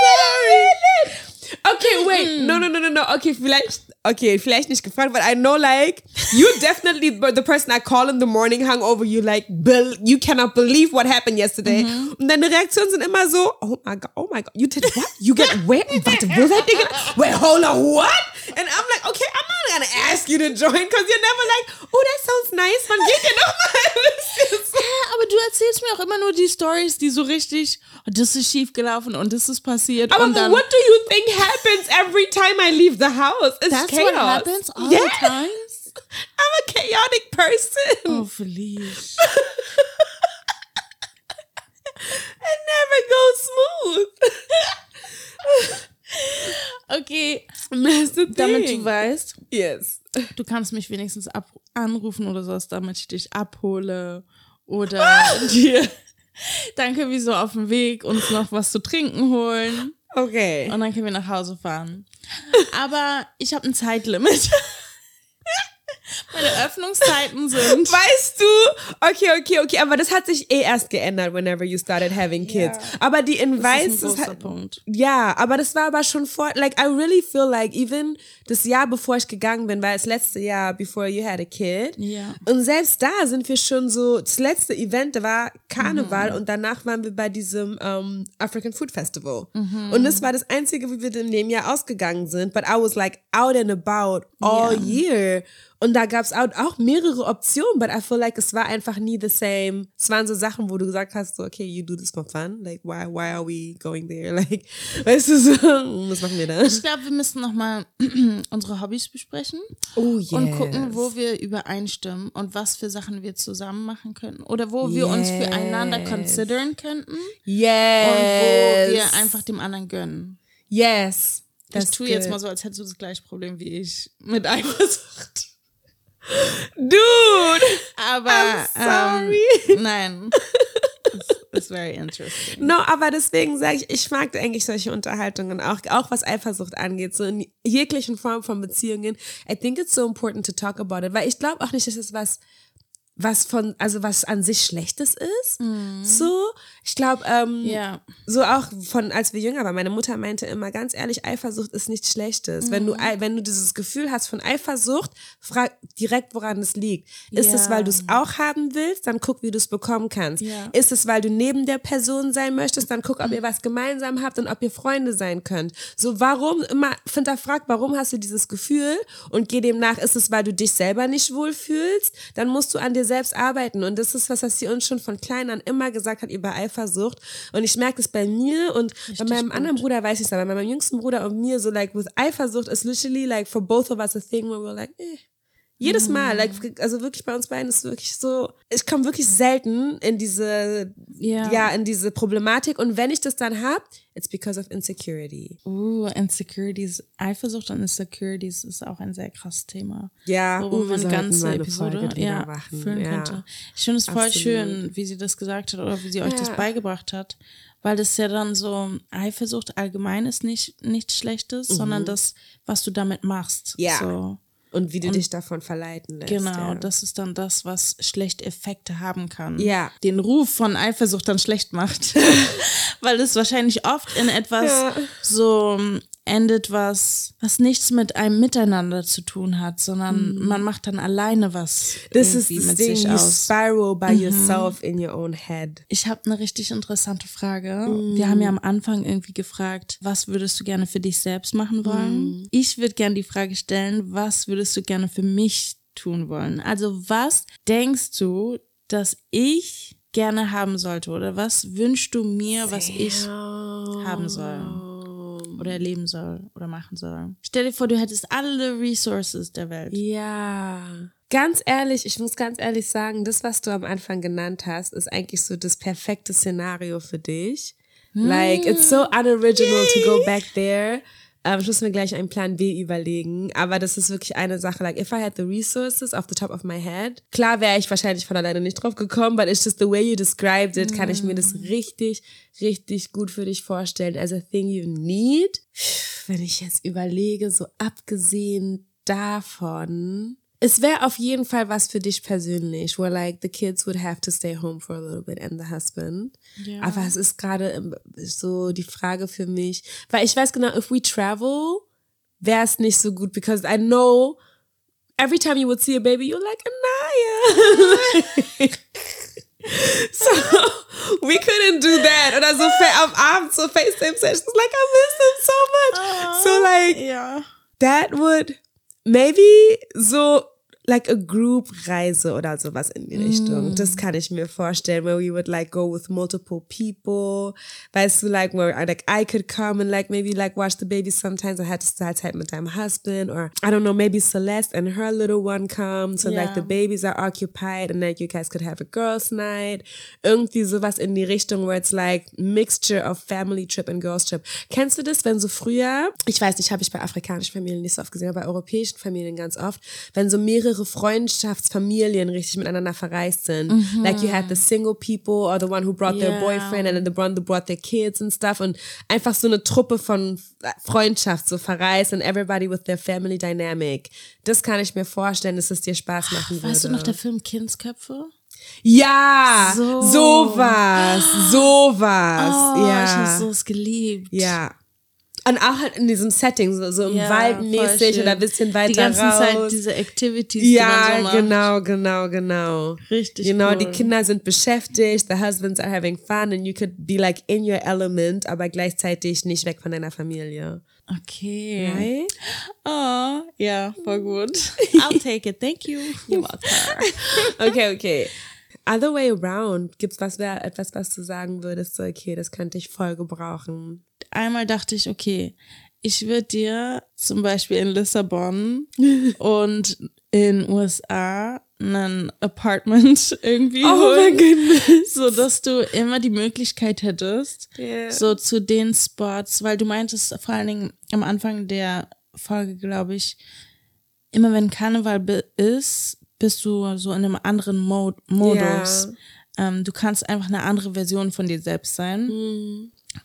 Sorry. Okay, wait. Hmm. No, no, no, no, no. Okay, vielleicht, okay, vielleicht nicht gefragt, but I know like you're definitely the person I call in the morning hungover. You like, you cannot believe what happened yesterday. Mm-hmm. Und deine Reaktionen sind immer so, oh my god, oh my god, you did what? You get where? Warte, wo seid ihr? Wait, hold on, what? And I'm like, okay, not gonna ask you to join because you're never like, oh, that sounds nice. Man geht ja noch mal. Ja, aber du erzählst mir auch immer nur die Stories, die so richtig, oh, das ist schief gelaufen und das ist passiert. Aber und dann, what do you think happens every time I leave the house? It's that's chaos. what happens all Yes. the times? I'm a chaotic person. Oh, Felice. It never goes smooth. Okay, damit du weißt, yes. du kannst mich wenigstens ab anrufen oder sowas, damit ich dich abhole oder dir danke wie so auf dem Weg uns noch was zu trinken holen Okay. und dann können wir nach Hause fahren. Aber ich habe ein Zeitlimit. Meine Öffnungszeiten sind Weißt du, okay, okay, okay, aber das hat sich eh erst geändert, whenever you started having kids. Ja. Aber die das ist ein Invites, großer Punkt. ja, aber das war aber schon vor, like, I really feel like, even das Jahr, bevor ich gegangen bin, war das letzte Jahr, before you had a kid. Ja. Und selbst da sind wir schon so, das letzte Event war Mhm. Karneval und danach waren wir bei diesem ähm, African Food Festival. Mhm. Und das war das einzige, wie wir in dem Jahr ausgegangen sind. But I was like out and about all Ja. year. Und da gab es auch, mehrere Optionen, but I feel like es war einfach nie the same. Es waren so Sachen, wo du gesagt hast, so, okay, you do this for fun. Like, why, why are we going there? Like, weißt du so, was machen wir da? Ich glaube, wir müssen nochmal unsere Hobbys besprechen Oh, yes. und gucken, wo wir übereinstimmen und was für Sachen wir zusammen machen können oder wo wir uns füreinander Yes. consideren könnten und Yes. wo wir einfach dem anderen gönnen. Yes. ich tue jetzt mal so, als hättest du das gleiche Problem wie ich mit Eifersucht. Dude! Aber I'm sorry. Ähm, nein. It's, it's very interesting. No, aber deswegen sage ich, ich mag eigentlich solche Unterhaltungen auch, auch was Eifersucht angeht, so in jeglichen Formen von Beziehungen. I think it's so important to talk about it, weil ich glaube auch nicht, dass es was was von, also was an sich Schlechtes ist. So, ich glaube, ähm, Ja. so auch von, als wir jünger waren, meine Mutter meinte immer ganz ehrlich, Eifersucht ist nichts Schlechtes. Wenn du, ei- wenn du dieses Gefühl hast von Eifersucht, frag direkt, woran es liegt. Ist es, Ja. weil du es auch haben willst? Dann guck, wie du es bekommen kannst. Ja. Ist es, weil du neben der Person sein möchtest? Dann guck, ob ihr was gemeinsam habt und ob ihr Freunde sein könnt. So, warum immer, hinterfrag, warum hast du dieses Gefühl und geh dem nach, ist es, weil du dich selber nicht wohlfühlst? Dann musst du an dir selbst arbeiten. Und das ist was, was sie uns schon von klein an immer gesagt hat über Eifersucht. Und ich merke es bei mir und bei meinem gut. anderen Bruder weiß ich es, aber bei meinem jüngsten Bruder und mir so like with Eifersucht is literally like for both of us a thing where we're like, eh, Jedes Mal, like, also wirklich bei uns beiden ist wirklich so, ich komme wirklich selten in diese, Ja. ja, in diese Problematik und wenn ich das dann hab, it's because of insecurity. Uh, Insecurities, Eifersucht und Insecurities ist auch ein sehr krasses Thema. Ja, Worüber uh, man sollten ganze eine Episode Folge ja, machen. füllen ja. könnte. Ich finde es voll Absolut. schön, wie sie das gesagt hat oder wie sie euch das Ja. beigebracht hat. Weil das ja dann so, Eifersucht allgemein ist nicht nichts Schlechtes, sondern das, was du damit machst. Mhm. Ja. So. Und wie du dich davon verleiten lässt. Genau, ja. das ist dann das, was schlechte Effekte haben kann. Ja. Den Ruf von Eifersucht dann schlecht macht. Weil es wahrscheinlich oft in etwas Ja. so endet, was, was nichts mit einem Miteinander zu tun hat, sondern man macht dann alleine was Mhm. Das ist das mit Ding, sich you aus. Mhm. spiral by yourself in your own head. Ich habe eine richtig interessante Frage. Wir haben ja am Anfang irgendwie gefragt, was würdest du gerne für dich selbst machen wollen? Ich würde gerne die Frage stellen, was würdest du gerne für mich tun wollen? Also was denkst du, dass ich gerne haben sollte oder was wünschst du mir, was ich haben soll oder erleben soll oder machen soll? Stell dir vor, du hättest alle Resources der Welt. Ja. Ganz ehrlich, ich muss ganz ehrlich sagen, das, was du am Anfang genannt hast, ist eigentlich so das perfekte Szenario für dich. Like, it's so unoriginal to go back there. Ähm, ich muss mir gleich einen Plan B überlegen, aber das ist wirklich eine Sache. Like, if I had the resources off the top of my head, klar wäre ich wahrscheinlich von alleine nicht drauf gekommen, but it's just the way you described it, kann ich mir das richtig, richtig gut für dich vorstellen as a thing you need. Wenn ich jetzt überlege, so abgesehen davon, es wäre auf jeden Fall was für dich persönlich, where like the kids would have to stay home for a little bit and the husband. Ja. Aber es ist gerade ähm, so die Frage für mich, weil ich weiß genau, if we travel, wäre es nicht so gut, because I know every time you would see a baby, you're like, Anaya. so we couldn't do that. Oder so am Abend so FaceTime sessions, like I miss them so much. So like ja. that would maybe so like a group Reise oder sowas in die Richtung. Das kann ich mir vorstellen, where we would like go with multiple people. Weißt du, like where like I could come and like maybe like watch the baby sometimes. I had to start time mit deinem husband or I don't know, maybe Celeste and her little one come. So like Ja. the babies are occupied and like you guys could have a girls night. Irgendwie sowas in die Richtung, where it's like mixture of family trip and girls trip. Kennst du das, wenn so früher, ich weiß nicht, habe ich bei afrikanischen Familien nicht so oft gesehen, aber bei europäischen Familien ganz oft, wenn so mehrere Freundschaftsfamilien richtig miteinander verreist sind. Like you had the single people or the one who brought their Ja. boyfriend and then the one who brought their kids and stuff und einfach so eine Truppe von Freundschaft so verreist and everybody with their family dynamic. Das kann ich mir vorstellen, dass es dir Spaß machen würde. Weißt du noch der Film Kindsköpfe? Ja, So. sowas, sowas, Oh, ich ja. habe sowas geliebt. Ja. Und auch halt in diesem Setting, so, so im Ja, Wald mäßig oder ein bisschen weiter Die ganze raus. Zeit diese Activities, die man ja, so macht. genau, genau, genau. Richtig Genau, cool. die Kinder sind beschäftigt, the husbands are having fun and you could be like in your element, aber gleichzeitig nicht weg von deiner Familie. Okay. Right? Oh, ja, voll gut. I'll take it. Thank you. You're welcome. Okay, okay. Other way around, gibt's was, etwas, was du sagen würdest, so, okay, das könnte ich voll gebrauchen. Einmal dachte ich, okay, ich würde dir zum Beispiel in Lissabon und in USA ein Apartment irgendwie Oh mein holen, goodness. so dass du immer die Möglichkeit hättest, Ja. so zu den Spots, weil du meintest vor allen Dingen am Anfang der Folge, glaube ich, immer wenn Karneval ist, bist du so in einem anderen Mo Modus. Ähm, du kannst einfach eine andere Version von dir selbst sein.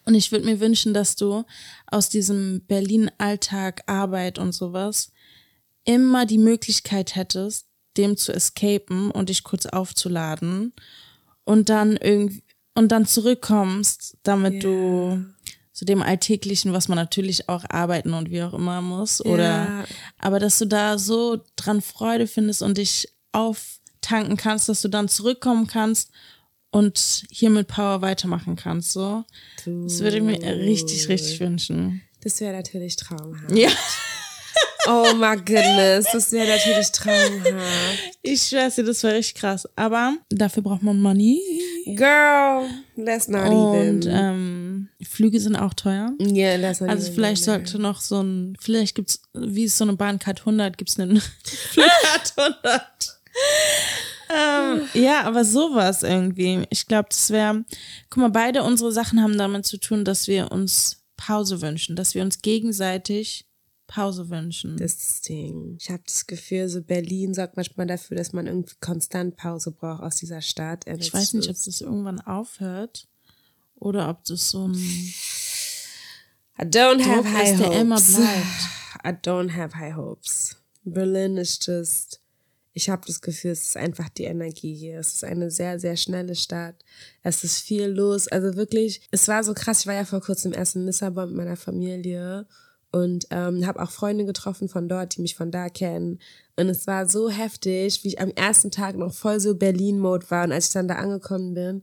Und ich würde mir wünschen, dass du aus diesem Berlin-Alltag, Arbeit und sowas immer die Möglichkeit hättest, dem zu escapen und dich kurz aufzuladen und dann irgendwie und dann zurückkommst, damit du zu dem Alltäglichen, was man natürlich auch arbeiten und wie auch immer muss, oder Ja. aber dass du da so dran Freude findest und dich auftanken kannst, dass du dann zurückkommen kannst und hier mit Power weitermachen kannst, so. Das würde ich mir richtig, richtig wünschen. Das wäre natürlich traumhaft. Ja. Oh my goodness, das wäre natürlich traumhaft. Ich schwör's dir, das wäre richtig krass. Aber dafür braucht man Money. Girl, let's not Und even. ähm, Flüge sind auch teuer. Ja, das Also vielleicht sollte noch so ein, vielleicht gibt's, wie ist so eine Bahncard 100, gibt's einen Flugcard 100. ähm, ja, aber sowas irgendwie. Ich glaube, das wäre, guck mal, beide unsere Sachen haben damit zu tun, dass wir uns Pause wünschen, dass wir uns gegenseitig Pause wünschen. Das ist das Ding. Ich habe das Gefühl, so Berlin sorgt manchmal dafür, dass man irgendwie konstant Pause braucht aus dieser Stadt. ich weiß nicht, ob das irgendwann aufhört oder ob das so ein I don't Druck have high ist, hopes. immer bleibt. I don't have high hopes. Berlin ist just, ich habe das Gefühl, es ist einfach die Energie hier. Es ist eine sehr, sehr schnelle Stadt. Es ist viel los. Also wirklich, es war so krass. Ich war ja vor kurzem erst in Lissabon mit meiner Familie und ähm, habe auch Freunde getroffen von dort, die mich von da kennen. Und es war so heftig, wie ich am ersten Tag noch voll so Berlin-Mode war. Und als ich dann da angekommen bin,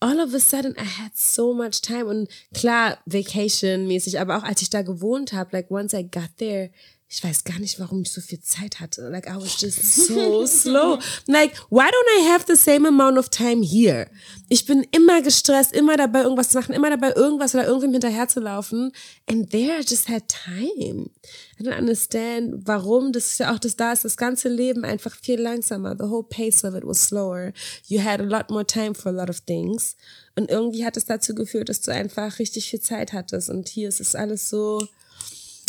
all of a sudden I had so much time und klar Vacation mäßig, aber auch als ich da gewohnt habe, like once I got there, ich weiß gar nicht, warum ich so viel Zeit hatte. Like I was just so slow. Like why don't I have the same amount of time here? Ich bin immer gestresst, immer dabei irgendwas zu machen, immer dabei irgendwas oder irgendwem hinterher zu laufen. And there I just had time. I don't understand, warum. Das ist ja auch das da ist das ganze Leben einfach viel langsamer. The whole pace of it was slower. You had a lot more time for a lot of things. Und irgendwie hat es dazu geführt, dass du einfach richtig viel Zeit hattest. Und hier ist es alles so.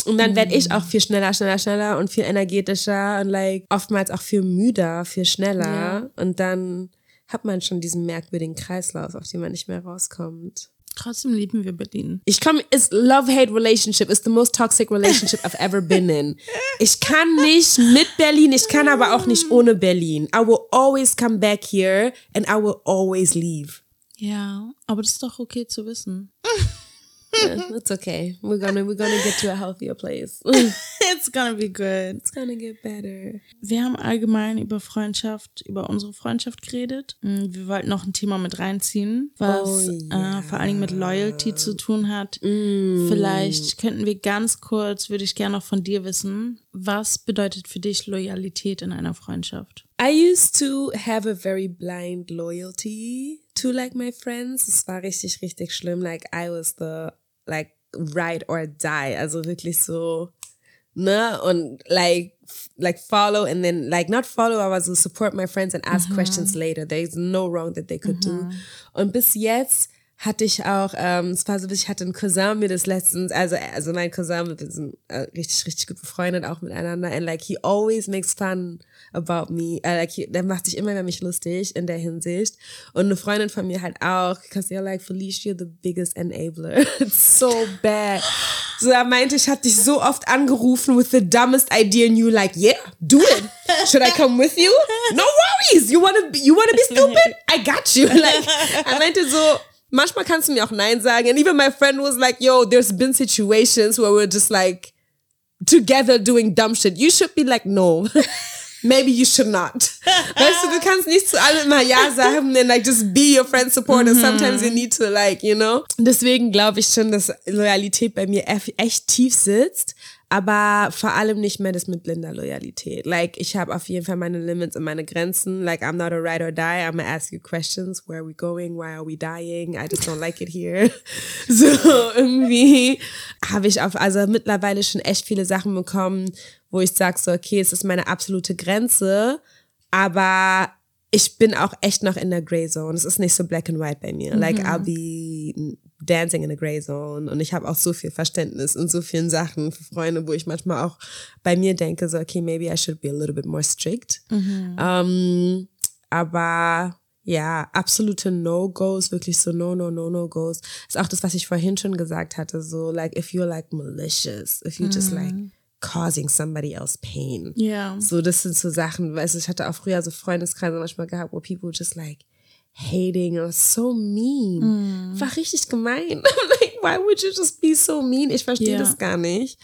Und dann werde ich auch viel schneller, schneller, schneller und viel energetischer und like oftmals auch viel müder, viel schneller. Ja. Und dann hat man schon diesen merkwürdigen Kreislauf, auf den man nicht mehr rauskommt. Trotzdem lieben wir Berlin. Ich komme, ist Love-Hate Relationship is the most toxic relationship I've ever been in. Ich kann nicht mit Berlin, ich kann aber auch nicht ohne Berlin. I will always come back here and I will always leave. Ja, aber das ist doch okay zu wissen. Yeah, it's okay. We're gonna, we're gonna get to a healthier place. It's gonna be good. It's gonna get better. Wir haben allgemein über Freundschaft, über unsere Freundschaft geredet. Mm, Wir wollten noch ein Thema mit reinziehen, was Oh, ja. äh, vor allen Dingen mit Loyalty zu tun hat. Vielleicht könnten wir ganz kurz, würde ich gerne noch von dir wissen, was bedeutet für dich Loyalität in einer Freundschaft? I used to have a very blind loyalty to like my friends. Es war richtig, richtig schlimm. Like I was the like ride or die. Also wirklich so, ne? Und like like follow and then like not follow, aber so support my friends and ask questions later. There's no wrong that they could do. Und bis jetzt hatte ich auch, ähm, es war so, ich hatte einen Cousin mir das letztens, also, also mein Cousin, wir sind äh, richtig, richtig gut befreundet auch miteinander and like he always makes fun about me, äh, like der macht sich immer über mich lustig in der Hinsicht und eine Freundin von mir halt auch, because they're like, Felicia, the biggest enabler, it's so bad. So, er meinte, ich hatte dich so oft angerufen with the dumbest idea and you like, yeah, do it. Should I come with you? No worries. You wanna, you wanna be stupid? I got you. Like, er meinte so, manchmal kannst du mir auch Nein sagen. And even my friend was like, yo, there's been situations where we're just like together doing dumb shit. You should be like, no. Maybe you should not. Weißt du, du kannst nicht zu allem immer Ja sagen and like just be your friend's supporter. Sometimes you need to like, you know. Deswegen glaube ich schon, dass Loyalität bei mir echt tief sitzt. Aber vor allem nicht mehr das mit blinder Loyalität. Like, ich habe auf jeden Fall meine Limits und meine Grenzen. Like, I'm not a ride or die. I'm gonna ask you questions. Where are we going? Why are we dying? I just don't like it here. So, irgendwie habe ich auf, also mittlerweile schon echt viele Sachen bekommen, wo ich sage so, okay, es ist meine absolute Grenze, aber ich bin auch echt noch in der Gray Zone. Es ist nicht so black and white bei mir. Like, I'll be dancing in a Gray Zone und ich habe auch so viel Verständnis in so vielen Sachen für Freunde, wo ich manchmal auch bei mir denke, so, okay, maybe I should be a little bit more strict. Ähm, aber ja, absolute No-Gos, wirklich so No, No, No, No-Gos. Ist auch das, was ich vorhin schon gesagt hatte, so like if you're like malicious, if you're just like causing somebody else pain. Ja. So, das sind so Sachen, weißt du, ich hatte auch früher so Freundeskreise manchmal gehabt, wo people just like hating or so mean. War richtig gemein. Why would you just be so mean? Ich verstehe Ja. das gar nicht.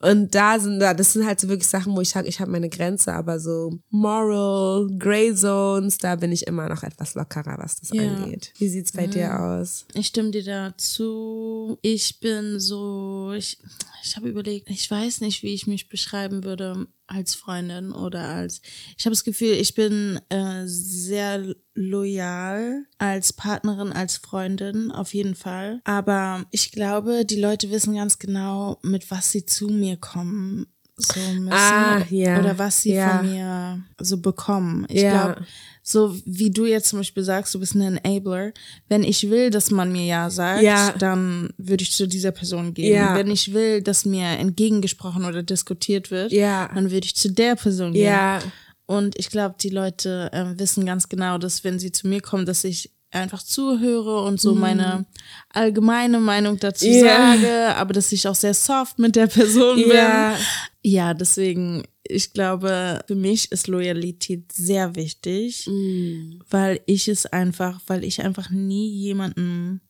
Und da sind da, das sind halt so wirklich Sachen, wo ich sage, ich habe meine Grenze, aber so moral, gray zones, da bin ich immer noch etwas lockerer, was das Ja. angeht. Wie sieht's bei dir aus? Ich stimme dir dazu. Ich bin so, ich, ich habe überlegt, ich weiß nicht, wie ich mich beschreiben würde. als Freundin oder als. Ich habe das Gefühl, ich bin äh, sehr loyal als Partnerin, als Freundin, auf jeden Fall. Aber ich glaube, die Leute wissen ganz genau, mit was sie zu mir kommen so müssen Ah, ja. oder was sie Ja. von mir so bekommen. Ich Ja. glaube, so wie du jetzt zum Beispiel sagst, du bist ein Enabler. Wenn ich will, dass man mir ja sagt, Ja. dann würde ich zu dieser Person gehen. Wenn ich will, dass mir entgegengesprochen oder diskutiert wird, dann würde ich zu der Person gehen. Und ich glaube, die Leute ähm, wissen ganz genau, dass wenn sie zu mir kommen, dass ich einfach zuhöre und so meine allgemeine Meinung dazu Mhm. Ja. sage, aber dass ich auch sehr soft mit der Person Ja. bin. Ja, deswegen, ich glaube, für mich ist Loyalität sehr wichtig, Mm. weil ich es einfach, weil ich einfach nie jemanden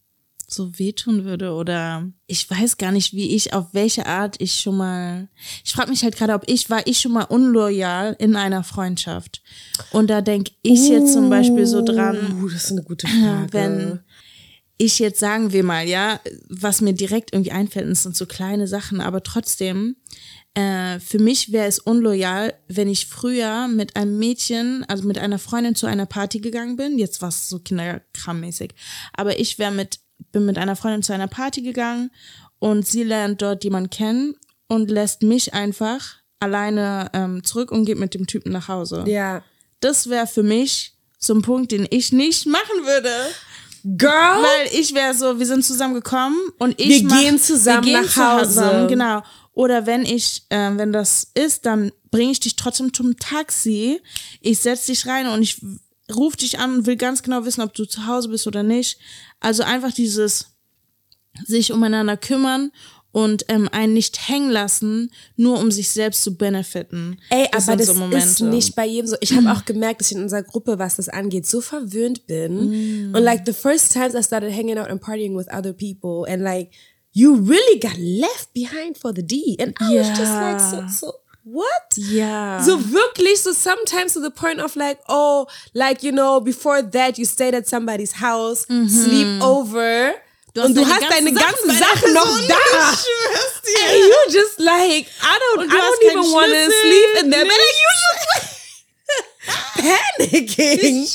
so wehtun würde oder ich weiß gar nicht, wie ich, auf welche Art ich schon mal, ich frage mich halt gerade, ob ich, war ich schon mal unloyal in einer Freundschaft? Und da denke ich jetzt zum Beispiel so dran, Uh, das ist eine gute Frage. wenn ich jetzt sagen wir mal, ja, was mir direkt irgendwie einfällt, es sind so kleine Sachen, aber trotzdem, äh, für mich wäre es unloyal, wenn ich früher mit einem Mädchen, also mit einer Freundin zu einer Party gegangen bin. Jetzt war es so kinderkrammäßig. Aber ich wäre mit, bin mit einer Freundin zu einer Party gegangen und sie lernt dort jemanden kennen und lässt mich einfach alleine ähm, zurück und geht mit dem Typen nach Hause. ja. Das wäre für mich so ein Punkt, den ich nicht machen würde. Girl! Weil ich wäre so, wir sind zusammengekommen und ich Wir mach, gehen zusammen nach Hause. genau. Oder wenn ich, äh, wenn das ist, dann bringe ich dich trotzdem zum Taxi. Ich setz dich rein und ich rufe dich an und will ganz genau wissen, ob du zu Hause bist oder nicht. Also einfach dieses sich umeinander kümmern und ähm, einen nicht hängen lassen, nur um sich selbst zu benefiten. Ey, Das aber das so ist nicht bei jedem so. Ich habe auch gemerkt, dass ich in unserer Gruppe, was das angeht, so verwöhnt bin. Mm. Und like the first times I started hanging out and partying with other people and like you really got left behind for the D. And I was just like so, so what? Ja. So wirklich, so sometimes to the point of like, oh, like, you know, before that you stayed at somebody's house, sleep over. Mhm. hast und du hast deine ganzen Sachen noch da. Dir. And you just like, I don't, I du don't even want to sleep in there. Like, you just panicking.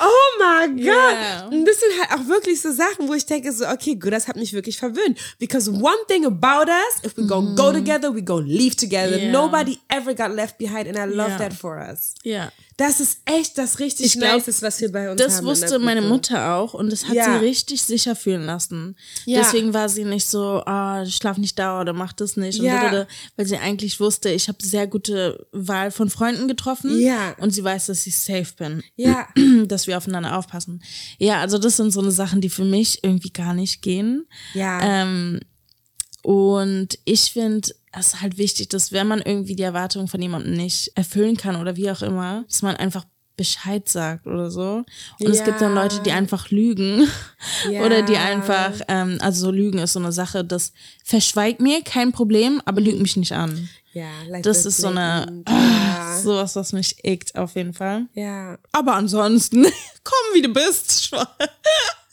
Oh my God. Ja. Und das sind halt auch wirklich so Sachen, wo ich denke so, okay, gut, das hat mich wirklich verwöhnt. Because one thing about us, if we gonna go together, we gonna leave together. Ja. Nobody ever got left behind and I love Ja. that for us. Ja. Das ist echt das richtig Ich glaub, Nice, ist, was wir bei uns Das haben. wusste in der meine. Mutter auch und das hat sie richtig sicher fühlen lassen. Deswegen war sie nicht so, ah, schlaf nicht da oder mach das nicht. Und dadada, weil sie eigentlich wusste, ich habe sehr gute Wahl von Freunden getroffen. Ja. Und sie weiß, dass ich safe bin. Ja. Dass wir aufeinander aufpassen. Ja, also das sind so eine Sachen, die für mich irgendwie gar nicht gehen. Ja. Ähm, und ich finde, es ist halt wichtig, dass wenn man irgendwie die Erwartungen von jemandem nicht erfüllen kann oder wie auch immer, dass man einfach Bescheid sagt oder so. Und es gibt dann Ja. Leute, die einfach lügen. Ja. Oder die einfach, ähm, also so Lügen ist so eine Sache, das verschweigt mir, kein Problem, aber lügt mich nicht an. Ja, like Das ist so eine, blatant, Ja. sowas, was mich eckt auf jeden Fall. ja. Aber ansonsten, komm wie du bist.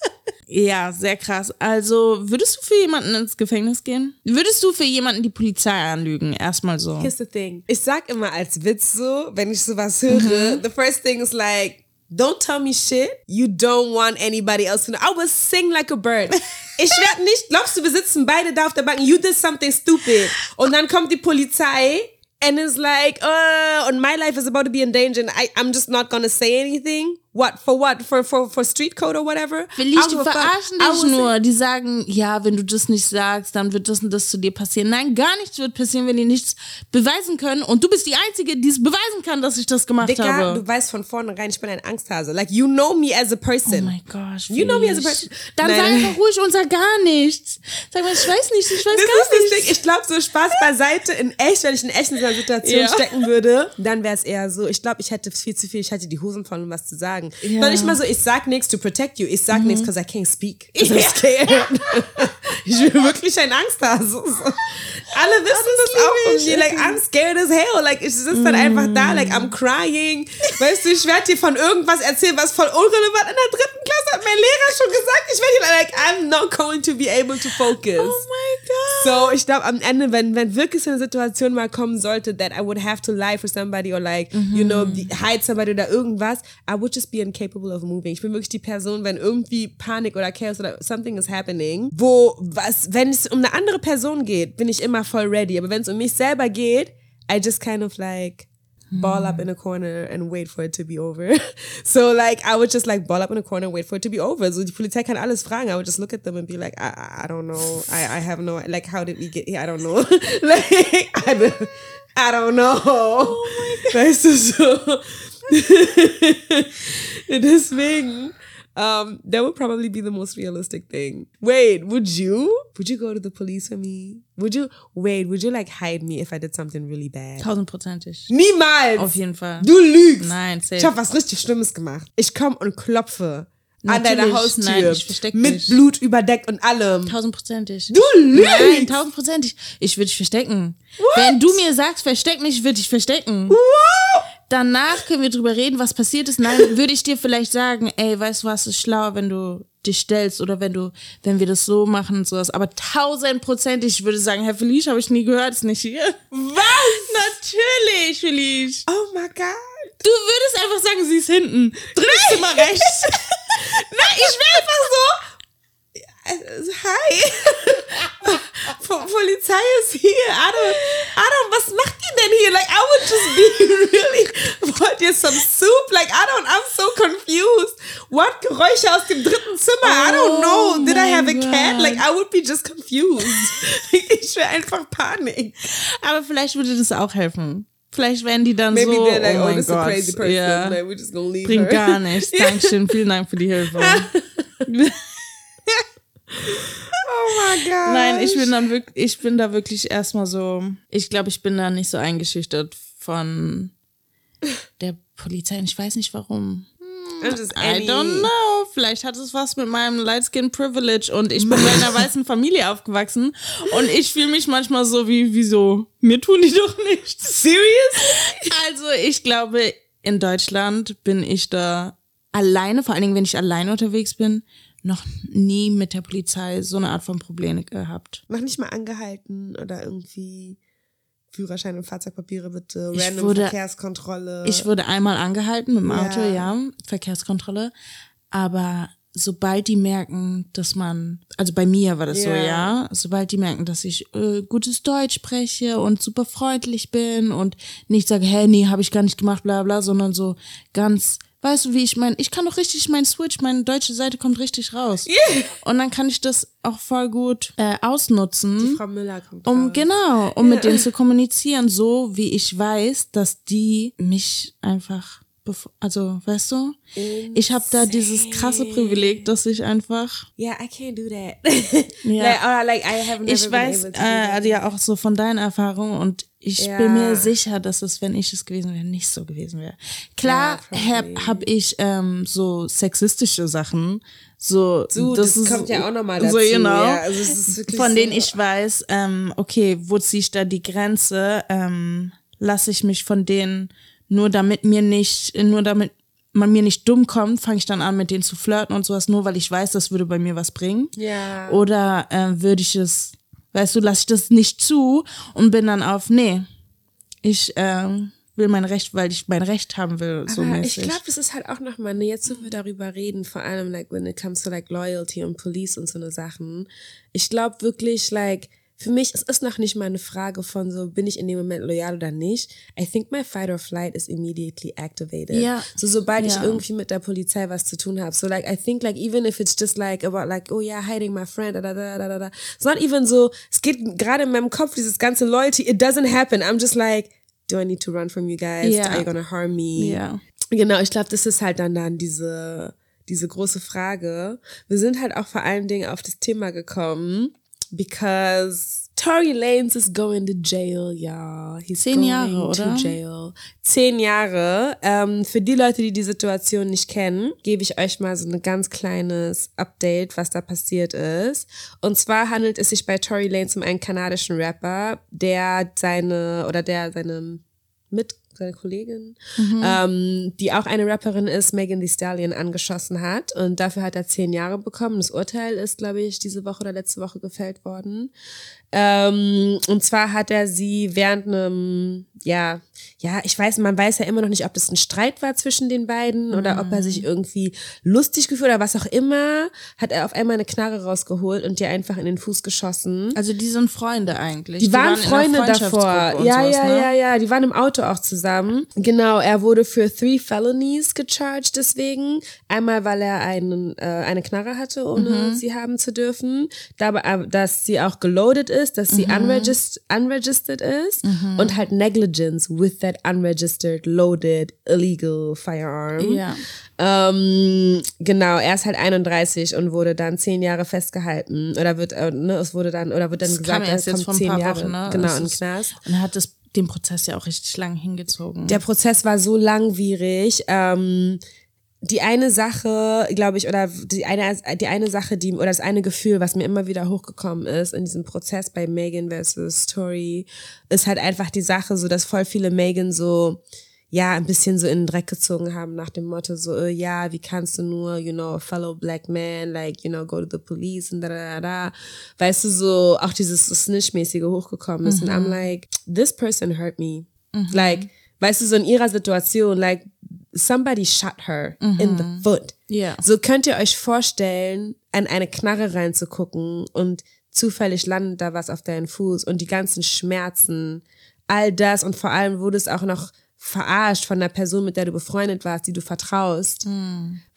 Ja, sehr krass. Also, würdest du für jemanden ins Gefängnis gehen? Würdest du für jemanden die Polizei anlügen? Erstmal so. Here's the thing. Ich sag immer als Witz so, wenn ich sowas höre, Mhm. the first thing is like, don't tell me shit. You don't want anybody else to know. I will sing like a bird. Ich werde nicht, glaubst du, wir sitzen beide da auf der Bank, you did something stupid. Und dann kommt die Polizei and is like, uh, and my life is about to be in danger and I, I'm just not gonna say anything. What? For what? For, for, for street code or whatever? I die verarschen dich nur. Die sagen, ja, wenn du das nicht sagst, dann wird das und das zu dir passieren. Nein, gar nichts wird passieren, wenn die nichts beweisen können. Und du bist die Einzige, die es beweisen kann, dass ich das gemacht Dicker, habe. du weißt von vornherein, ich bin ein Angsthase. Like, you know me as a person. Oh mein Gott. You know me as a person. Dann Nein. sei einfach ruhig und sag gar nichts. Sag mal, ich weiß nicht, ich weiß Das gar ist das nicht. Ding. Ich glaube, so Spaß beiseite, in echt, wenn ich in echt in einer Situation Ja. stecken würde, dann wäre es eher so, ich glaube, ich hätte viel zu viel, ich hätte die Hosen voll, um was zu sagen. Ja. Mhm. Noch nicht mal so, ich sag nichts to protect you, ich sag nichts, because I can't speak. 'Cause I'm scared. ich bin wirklich ein Angsthase. Alle wissen das, auch von ich. mir. Like, I'm scared as hell. Like, ich sitze dann einfach da, like, I'm crying. Weißt du, ich werde dir von irgendwas erzählen, was voll unrelevant in der dritten Klasse hat mein Lehrer schon gesagt. Ich werde dir like, I'm not going to be able to focus. Oh mein Gott. So, ich glaube, am Ende, wenn, wenn wirklich so eine Situation mal kommen sollte, that I would have to lie for somebody or like, you know, Mhm. hide somebody oder irgendwas, I would just be incapable of moving. Ich bin wirklich die Person, wenn irgendwie Panik oder Chaos oder something is happening, wo was, wenn es um eine andere Person geht, bin ich immer voll ready. Aber wenn es um mich selber geht, I just kind of like ball up in a corner and wait for it to be over. So like I would just like ball up in a corner and wait for it to be over. So die Polizei kann alles fragen. I would just look at them and be like, I, I- don't know. I, I have no like how did we get here? I don't know. like I don't, I don't know. Oh weißt du so. Deswegen. Um, that would probably be the most realistic thing. Wait, would you? Would you go to the police for me? Would you? Wait, would you like hide me if I did something really bad? Tausendprozentig. Niemals! Auf jeden Fall. Du lügst! Nein, safe. Ich habe was richtig Schlimmes gemacht. Ich komme und klopfe an Natürlich, deiner Haustür. nein, ich versteck mit mich. Blut überdeckt und allem. Tausendprozentig. Du lügst! Nein, tausendprozentig. Ich würde dich verstecken. Wenn du mir sagst, versteck mich, würde ich verstecken. Wow! Danach können wir drüber reden, was passiert ist. Nein, würde ich dir vielleicht sagen, ey, weißt du was, ist schlauer, wenn du dich stellst oder wenn du, wenn wir das so machen und sowas. Aber tausendprozentig, ich würde sagen, Herr Felice, habe ich nie gehört, ist nicht hier. Was? Natürlich, Felice. Oh my God. Du würdest einfach sagen, sie ist hinten. Drittes Zimmer rechts. Nein, ich will einfach so. äh, Hi. Po- Polizei ist hier. I don't, was hier? Like, I would just be really, wollt ihr some soup? Like, I don't, I'm so confused. What Geräusche aus dem dritten Zimmer? I don't Oh know. Did I have a mein cat? Like, I would be just confused. ich wäre einfach Panik. Aber vielleicht würde das auch helfen. Vielleicht wären die dann Maybe so, they're like, oh oh, this is a crazy person. Ja. Like, we're just gonna leave Bringt her. gar nichts. Dankeschön, vielen Dank für die Hilfe. Oh my God. Nein, ich bin dann wirklich, ich bin da wirklich erstmal so, ich glaube, ich bin da nicht so eingeschüchtert von der Polizei. Und ich weiß nicht warum. Just I don't know. Vielleicht hat es was mit meinem Light Skin Privilege und ich bin in einer weißen Familie aufgewachsen und ich fühle mich manchmal so wie, wieso? Mir tun die doch nichts. Serious? Also ich glaube, in Deutschland bin ich da alleine, vor allen Dingen, wenn ich alleine unterwegs bin, noch nie mit der Polizei so eine Art von Probleme gehabt. Mach nicht mal angehalten oder irgendwie Führerschein und Fahrzeugpapiere bitte, Ich random wurde- Verkehrskontrolle. Ich wurde einmal angehalten mit dem Ja. Auto, ja, Verkehrskontrolle, aber sobald die merken, dass man, also bei mir war das so, Ja. ja, sobald die merken, dass ich äh, gutes Deutsch spreche und super freundlich bin und nicht sage, hä, nee, habe ich gar nicht gemacht, bla bla, sondern so ganz, weißt du, wie ich mein, ich kann doch richtig mein Switch, meine deutsche Seite kommt richtig raus. Und dann kann ich das auch voll gut äh, ausnutzen. Frau Müller kommt Um raus. genau, um mit denen zu kommunizieren, so wie ich weiß, dass die mich einfach, also weißt du, ich habe da dieses krasse Privileg, dass ich einfach, Yeah, I can't do that. Ja. like, or like I have never ich been weiß, able to äh, also ja auch so von deinen Erfahrungen und ich Ja. bin mir sicher, dass es, wenn ich es gewesen wäre, nicht so gewesen wäre. Klar Ja, hab, probably. hab ich ähm, so sexistische Sachen, so Du, das kommt ja auch noch mal So dazu, genau, ja, also ist von so- denen ich weiß, ähm, okay, wo ziehe ich da die Grenze? Ähm, lasse ich mich von denen nur damit mir nicht, nur damit man mir nicht dumm kommt, fange ich dann an, mit denen zu flirten und sowas, nur weil ich weiß, das würde bei mir was bringen. Ja. Oder äh, würde ich es, weißt du, lasse ich das nicht zu und bin dann auf, nee, ich ähm, will mein Recht, weil ich mein Recht haben will, so Aber ich mäßig. glaube, das ist halt auch nochmal, ne, jetzt, wo wir darüber reden, vor allem, like, when it comes to, like, Loyalty und Police und so eine Sachen. Ich glaube wirklich, like, für mich, es ist noch nicht mal eine Frage von so, bin ich in dem Moment loyal oder nicht. I think my fight or flight is immediately activated. Ja. So, sobald ich Ja. irgendwie mit der Polizei was zu tun habe. So, like, I think, like, even if it's just like about, like, oh yeah, hiding my friend, da, da, da, da, da, da. It's not even so, es geht gerade in meinem Kopf, dieses ganze Loyalty, it doesn't happen. I'm just like, do I need to run from you guys? Ja. Are you gonna harm me? Ja. Genau, ich glaube, das ist halt dann dann diese, diese große Frage. Wir sind halt auch vor allen Dingen auf das Thema gekommen, because Tory Lanez is going to jail, ja. He's Zehn going Jahre, oder? To jail. Zehn Jahre. Ähm, für die Leute, die die Situation nicht kennen, gebe ich euch mal so ein ganz kleines Update, was da passiert ist. Und zwar handelt es sich bei Tory Lanez um einen kanadischen Rapper, der seine, oder der seine mit seine Kollegin, ähm, die auch eine Rapperin ist, Megan Thee Stallion angeschossen hat und dafür hat er zehn Jahre bekommen. Das Urteil ist, glaube ich, diese Woche oder letzte Woche gefällt worden. Ähm, und zwar hat er sie während einem, ja, ja, ich weiß, man weiß ja immer noch nicht, ob das ein Streit war zwischen den beiden oder ob er sich irgendwie lustig gefühlt oder was auch immer, hat er auf einmal eine Knarre rausgeholt und ihr einfach in den Fuß geschossen. Also die sind Freunde eigentlich. Die, waren, in einer Freunde davor. Ja, sowas, ja, ne? ja, ja. Die waren im Auto auch zusammen. Genau, er wurde für three felonies gecharged deswegen. Einmal, weil er einen, äh, eine Knarre hatte, ohne Mhm. sie haben zu dürfen. Dabei, äh, dass sie auch geloadet ist, dass Mhm. sie unregist unregistered ist. Und halt Negligence with that unregistered, loaded, illegal firearm. Ja. Ähm, genau, er ist halt 31 und wurde dann zehn Jahre festgehalten. Oder wird, äh, ne, es wurde dann, oder wird dann Das gesagt, er kommt vor zehn Jahre. Wochen, ne? Genau, in den Knast. Und er hat das, den Prozess ja auch richtig lang hingezogen. Der Prozess war so langwierig. Ähm, die eine Sache, glaube ich, oder die eine, die eine Sache, die, oder das eine Gefühl, was mir immer wieder hochgekommen ist in diesem Prozess bei Megan versus Tory, ist halt einfach die Sache, so dass voll viele Megan so, ja, ein bisschen so in den Dreck gezogen haben nach dem Motto so, äh, ja, wie kannst du nur, you know, a fellow black man, like, you know, go to the police und da, da, da, da. Weißt du, so auch dieses so Snitch-mäßige hochgekommen ist. Und I'm like, this person hurt me. Like, weißt du, so in ihrer Situation, like, somebody shot her in the foot. Ja. So könnt ihr euch vorstellen, an eine Knarre reinzugucken und zufällig landet da was auf deinen Fuß und die ganzen Schmerzen, all das und vor allem wurde es auch noch verarscht von der Person, mit der du befreundet warst, die du vertraust.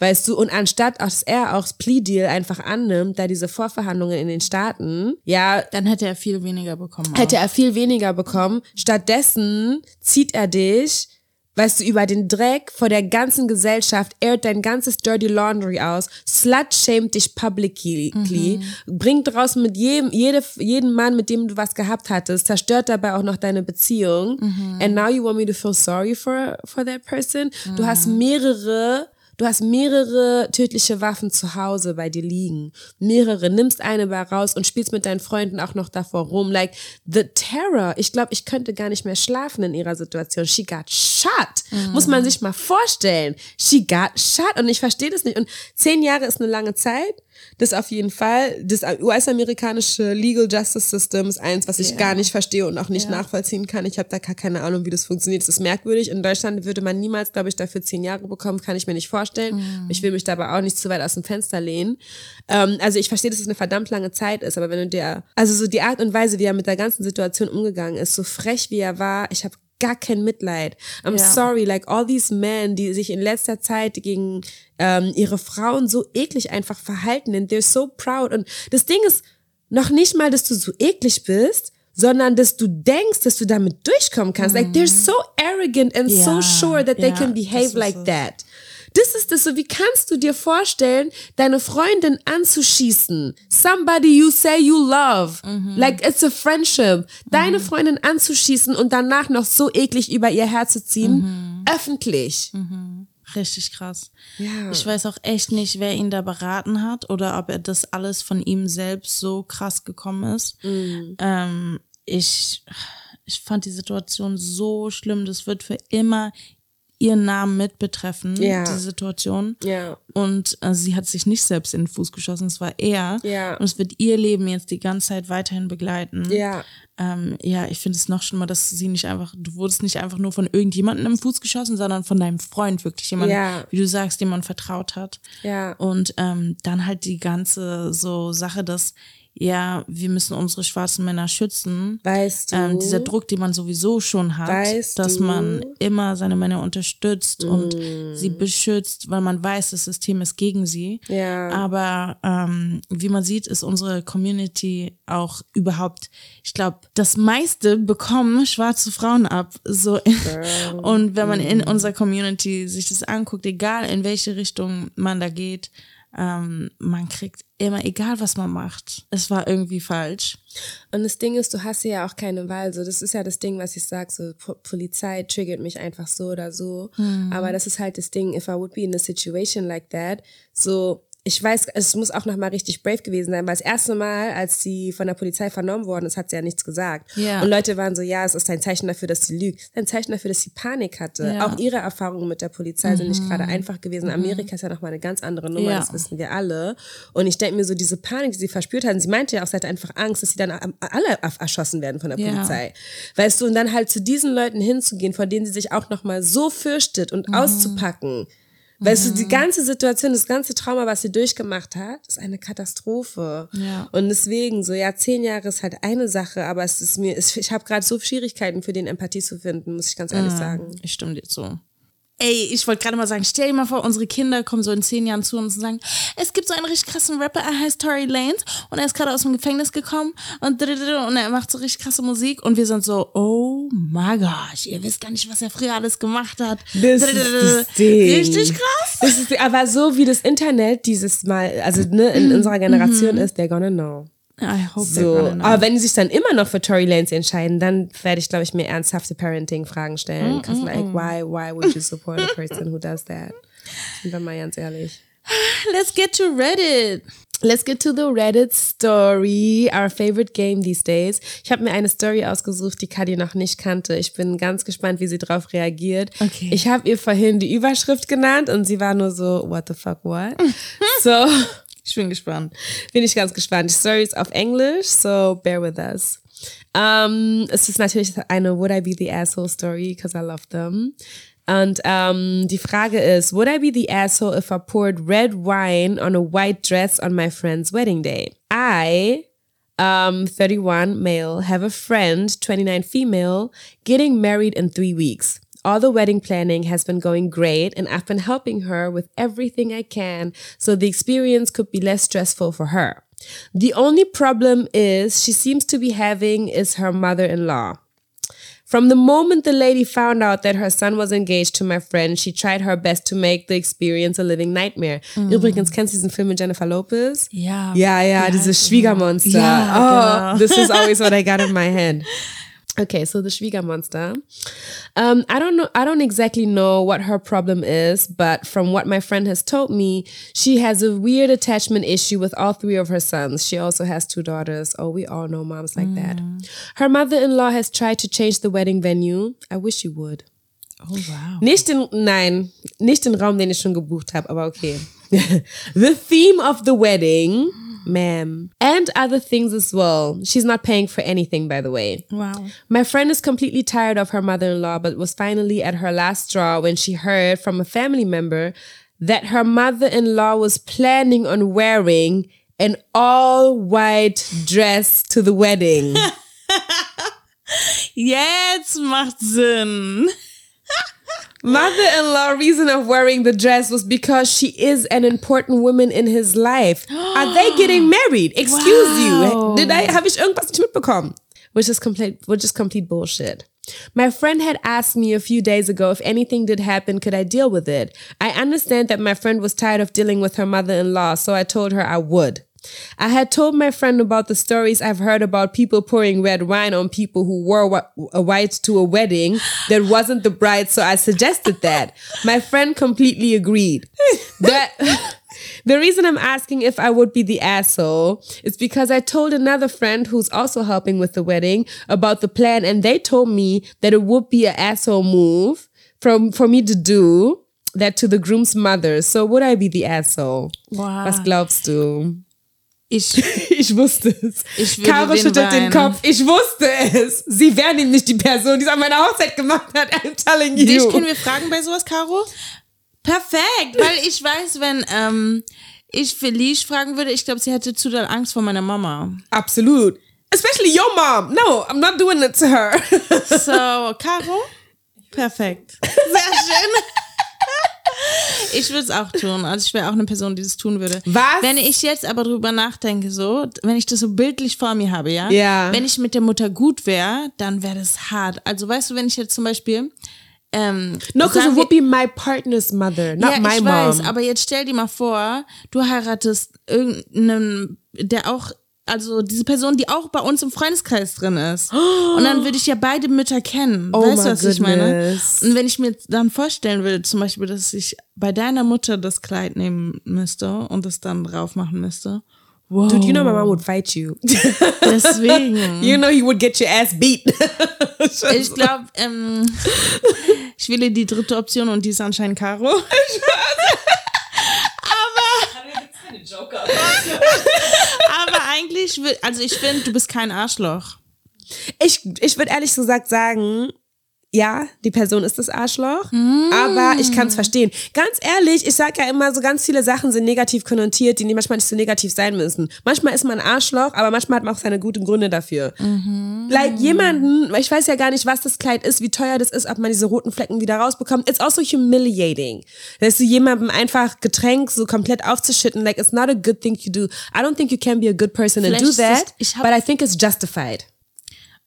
Weißt du, und anstatt, dass er auch das Plea-Deal einfach annimmt, da diese Vorverhandlungen in den Staaten, ja, Dann hätte er viel weniger bekommen. hätte er viel weniger bekommen. Stattdessen zieht er dich, weißt du, über den Dreck vor der ganzen Gesellschaft, airt dein ganzes Dirty Laundry aus, slut-shamed dich publicly, bringt raus mit jedem, jede, jeden Mann, mit dem du was gehabt hattest, zerstört dabei auch noch deine Beziehung. And now you want me to feel sorry for, for that person? Du hast mehrere Du hast mehrere tödliche Waffen zu Hause bei dir liegen. Mehrere. Nimmst eine bei raus und spielst mit deinen Freunden auch noch davor rum. Like, the terror. Ich glaube, ich könnte gar nicht mehr schlafen in ihrer Situation. She got shot. Muss man sich mal vorstellen. She got shot. Und ich verstehe das nicht. Und zehn Jahre ist eine lange Zeit. Das auf jeden Fall. Das US-amerikanische Legal Justice System ist eins, was ich Ja. gar nicht verstehe und auch nicht Ja. nachvollziehen kann. Ich habe da gar keine Ahnung, wie das funktioniert. Das ist merkwürdig. In Deutschland würde man niemals, glaube ich, dafür zehn Jahre bekommen. Kann ich mir nicht vorstellen. Ich will mich dabei auch nicht zu weit aus dem Fenster lehnen. Ähm, also ich verstehe, dass es eine verdammt lange Zeit ist, aber wenn du dir, also so die Art und Weise, wie er mit der ganzen Situation umgegangen ist, so frech wie er war, ich habe gar kein Mitleid. I'm Ja. sorry, like all these men, die sich in letzter Zeit gegen ähm, ihre Frauen so eklig einfach verhalten and they're so proud. Und das Ding ist noch nicht mal, dass du so eklig bist, sondern dass du denkst, dass du damit durchkommen kannst. Like they're so arrogant and so Ja, sure that they ja, can behave like that. Das ist das so, wie kannst du dir vorstellen, deine Freundin anzuschießen? Somebody you say you love. Like it's a friendship. Deine Freundin anzuschießen und danach noch so eklig über ihr Herz zu ziehen. Öffentlich. Richtig krass. Ja. Ich weiß auch echt nicht, wer ihn da beraten hat oder ob er das alles von ihm selbst so krass gekommen ist. Mm. Ähm, ich, ich fand die Situation so schlimm. Das wird für immer ihren Namen mit betreffen, Ja. die Situation. Ja. Und äh, sie hat sich nicht selbst in den Fuß geschossen, es war er. Ja. Und es wird ihr Leben jetzt die ganze Zeit weiterhin begleiten. Ja. Ähm, ja, ich finde es noch schlimmer, dass sie nicht einfach, du wurdest nicht einfach nur von irgendjemandem im Fuß geschossen, sondern von deinem Freund wirklich jemand, Ja. wie du sagst, dem man vertraut hat. Ja. Und ähm, dann halt die ganze so Sache, dass ja, wir müssen unsere schwarzen Männer schützen. Weißt du? Ähm, dieser Druck, den man sowieso schon hat, Weißt dass du? man immer seine Männer unterstützt und Mm. sie beschützt, weil man weiß, das System ist gegen sie. Ja. Aber ähm, wie man sieht, ist unsere Community auch überhaupt, ich glaube, das meiste bekommen schwarze Frauen ab. So und wenn man in Mm. unserer Community sich das anguckt, egal in welche Richtung man da geht, ähm, man kriegt immer, egal was man macht, es war irgendwie falsch. Und das Ding ist, du hast hier ja auch keine Wahl. So, das ist ja das Ding, was ich sag. So, Po- Polizei triggert mich einfach so oder so. Aber das ist halt das Ding. If I would be in a situation like that, so ich weiß, es muss auch nochmal richtig brave gewesen sein, weil das erste Mal, als sie von der Polizei vernommen worden ist, hat sie ja nichts gesagt. Ja. Und Leute waren so, ja, es ist ein Zeichen dafür, dass sie lügt. Ein Zeichen dafür, dass sie Panik hatte. Ja. Mhm. Auch ihre Erfahrungen mit der Polizei sind nicht gerade einfach gewesen. Amerika ist ja nochmal eine ganz andere Nummer, Ja. das wissen wir alle. Und ich denke mir so, diese Panik, die sie verspürt hat, und sie meinte ja auch, sie hatte einfach Angst, dass sie dann alle erschossen werden von der. Polizei. Weißt du, und dann halt zu diesen Leuten hinzugehen, vor denen sie sich auch nochmal so fürchtet und Mhm. auszupacken. Weißt du, die ganze Situation, das ganze Trauma, was sie durchgemacht hat, ist eine Katastrophe. Ja. Und deswegen, so ja, zehn Jahre ist halt eine Sache, aber es ist mir, es, ich habe gerade so Schwierigkeiten für den Empathie zu finden, muss ich ganz ehrlich sagen. Ich stimme dir zu. Ey, ich wollte gerade mal sagen, stell dir mal vor, unsere Kinder kommen so in zehn Jahren zu uns und sagen, es gibt so einen richtig krassen Rapper, er heißt Tory Lanez und er ist gerade aus dem Gefängnis gekommen und, und er macht so richtig krasse Musik und wir sind so, oh my gosh, ihr wisst gar nicht, was er früher alles gemacht hat. Das ist das Ding. Richtig krass. Das ist, aber so wie das Internet dieses Mal, also ne, in unserer Generation ist, they're gonna know. I hope So, aber wenn die sich dann immer noch für Tory Lanez entscheiden, dann werde ich, glaube ich, mir ernsthafte Parenting-Fragen Mm, stellen. Cause like, why, why would you support a person who does that? Sind wir mal ganz ehrlich. Let's get to Reddit. Let's get to the Reddit Story, our favorite game these days. Ich habe mir eine Story ausgesucht, die Kadi noch nicht kannte. Ich bin ganz gespannt, wie sie darauf reagiert. Okay. Ich habe ihr vorhin die Überschrift genannt und sie war nur so, what the fuck, what? so, Ich bin gespannt. bin ich ganz gespannt. Die Story ist auf Englisch, so bear with us. Um, es ist natürlich eine Would I be the asshole Story, because I love them. Und um, die Frage ist, would I be the asshole if I poured red wine on a white dress on my friend's wedding day? I, um, 31 male, have a friend, 29 female, getting married in three weeks. All the wedding planning has been going great, and I've been helping her with everything I can so the experience could be less stressful for her. The only problem is she seems to be having is her mother-in-law. From the moment the lady found out that her son was engaged to my friend, she tried her best to make the experience a living nightmare. Mm. Übrigens, kennst du diesen Film mit Jennifer Lopez? Ja. Ja, ja, dieses Schwiegermonster. Ja, oh, genau. this is always what I got in my head. Okay, so the Schwiegermonster. Um, I don't know. I don't exactly know what her problem is, but from what my friend has told me, she has a weird attachment issue with all three of her sons. She also has two daughters. Oh, we all know moms like that. Her mother-in-law has tried to change the wedding venue. I wish she would. Oh, wow. Nicht den, nein, nicht den Raum, den ich schon gebucht habe, aber okay. the theme of the wedding, ma'am, and other things as well. She's not paying for anything, by the way. Wow. My friend is completely tired of her mother in law, but was finally at her last straw when she heard from a family member that her mother in law was planning on wearing an all white dress to the wedding. Jetzt macht Sinn. Mother-in-law reason of wearing the dress was because she is an important woman in his life. Are they getting married? Excuse Wow. you. Did I habe ich irgendwas nicht mitbekommen? Which is complete which is complete bullshit. My friend had asked me a few days ago if anything did happen, could I deal with it? I understand that my friend was tired of dealing with her mother-in-law, so I told her I would. I had told my friend about the stories I've heard about people pouring red wine on people who wore a white to a wedding that wasn't the bride, so I suggested that. My friend completely agreed. That the reason I'm asking if I would be the asshole is because I told another friend who's also helping with the wedding about the plan, and they told me that it would be an asshole move from for me to do that to the groom's mother. So would I be the asshole? Wow. Was glaubst du? Ich, Ich wusste es. Ich Caro schüttelt den. Kopf. Ich wusste es. Sie wäre nämlich die Person, die es an meiner Hochzeit gemacht hat. I'm telling you. dich können wir fragen bei sowas, Caro? Perfekt, weil ich weiß, wenn ähm, ich Felice fragen würde, ich glaube, sie hätte zu doll Angst vor meiner Mama. Absolut. Especially your mom. No, I'm not doing it to her. So, Caro? Perfekt. Sehr schön. Ich würde es auch tun. Also ich wäre auch eine Person, die das tun würde. Was? Wenn ich jetzt aber drüber nachdenke, so, wenn ich das so bildlich vor mir habe, ja, Ja. wenn ich mit der Mutter gut wäre, dann wäre das hart. Also weißt du, wenn ich jetzt zum Beispiel ähm, no, because it would be my partner's mother, not ja, my ich mom. weiß, aber jetzt stell dir mal vor, du heiratest irgendeinen, der auch also diese Person, die auch bei uns im Freundeskreis drin ist. Und dann würde ich ja beide Mütter kennen. Oh weißt du, was ich meine? goodness. Und wenn ich mir dann vorstellen würde, zum Beispiel, dass ich bei deiner Mutter das Kleid nehmen müsste und das dann drauf machen müsste. Wow. Dude, you know my mom would fight you. Deswegen. you know he would get your ass beat. Ich glaube, ähm, ich wähle die dritte Option und die ist anscheinend Caro. Aber eigentlich, will- also ich finde, du bist kein Arschloch. Ich, ich würde ehrlich gesagt sagen, ja, die Person ist das Arschloch, aber ich kann es verstehen. Ganz ehrlich, ich sag ja immer, so ganz viele Sachen sind negativ konnotiert, die manchmal nicht so negativ sein müssen. Manchmal ist man ein Arschloch, aber manchmal hat man auch seine guten Gründe dafür. Like jemanden, ich weiß ja gar nicht, was das Kleid ist, wie teuer das ist, ob man diese roten Flecken wieder rausbekommt. It's also humiliating. Dass du jemandem einfach Getränk so komplett aufzuschütten, like it's not a good thing to do. I don't think you can be a good person and Vielleicht do ist das- that, hab- but I think it's justified.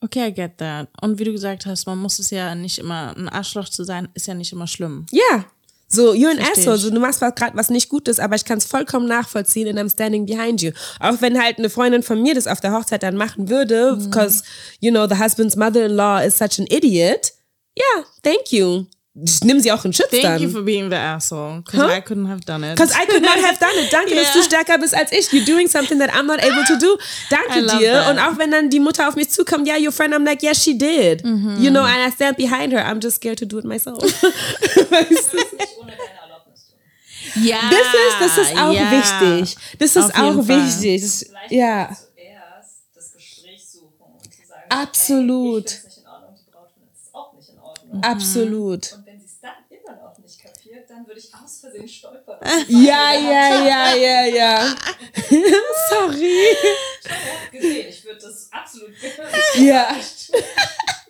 Okay, I get that. Und wie du gesagt hast, man muss es ja nicht immer, ein Arschloch zu sein, ist ja nicht immer schlimm. Ja. So, you're an Versteh asshole. So, du machst gerade was nicht Gutes, aber ich kann es vollkommen nachvollziehen and I'm standing behind you. Auch wenn halt eine Freundin von mir das auf der Hochzeit dann machen würde, Mhm. because, you know, the husband's mother-in-law is such an idiot. Ja, thank you. Ich nimm sie auch in Schutz Thank dann. you for being the asshole, because Huh? I couldn't have done it. Because I could not have done it. Danke, dass Yeah. du stärker bist als ich. You're doing something that I'm not able to do. Danke dir. that. Und auch wenn dann die Mutter auf mich zukommt, yeah, your friend, I'm like, yes, she did. Mhm. You know, and I stand behind her. I'm just scared to do it myself. ja, Das ist, das ist auch ja. wichtig. Das ist Auf auch wichtig. Ja, zuerst das Gespräch suchen und zu sagen, Absolut. ich ich aus Versehen stolpern. Ja, ja, ja, ja, ja. Sorry. gesehen, ich würde das absolut Ja.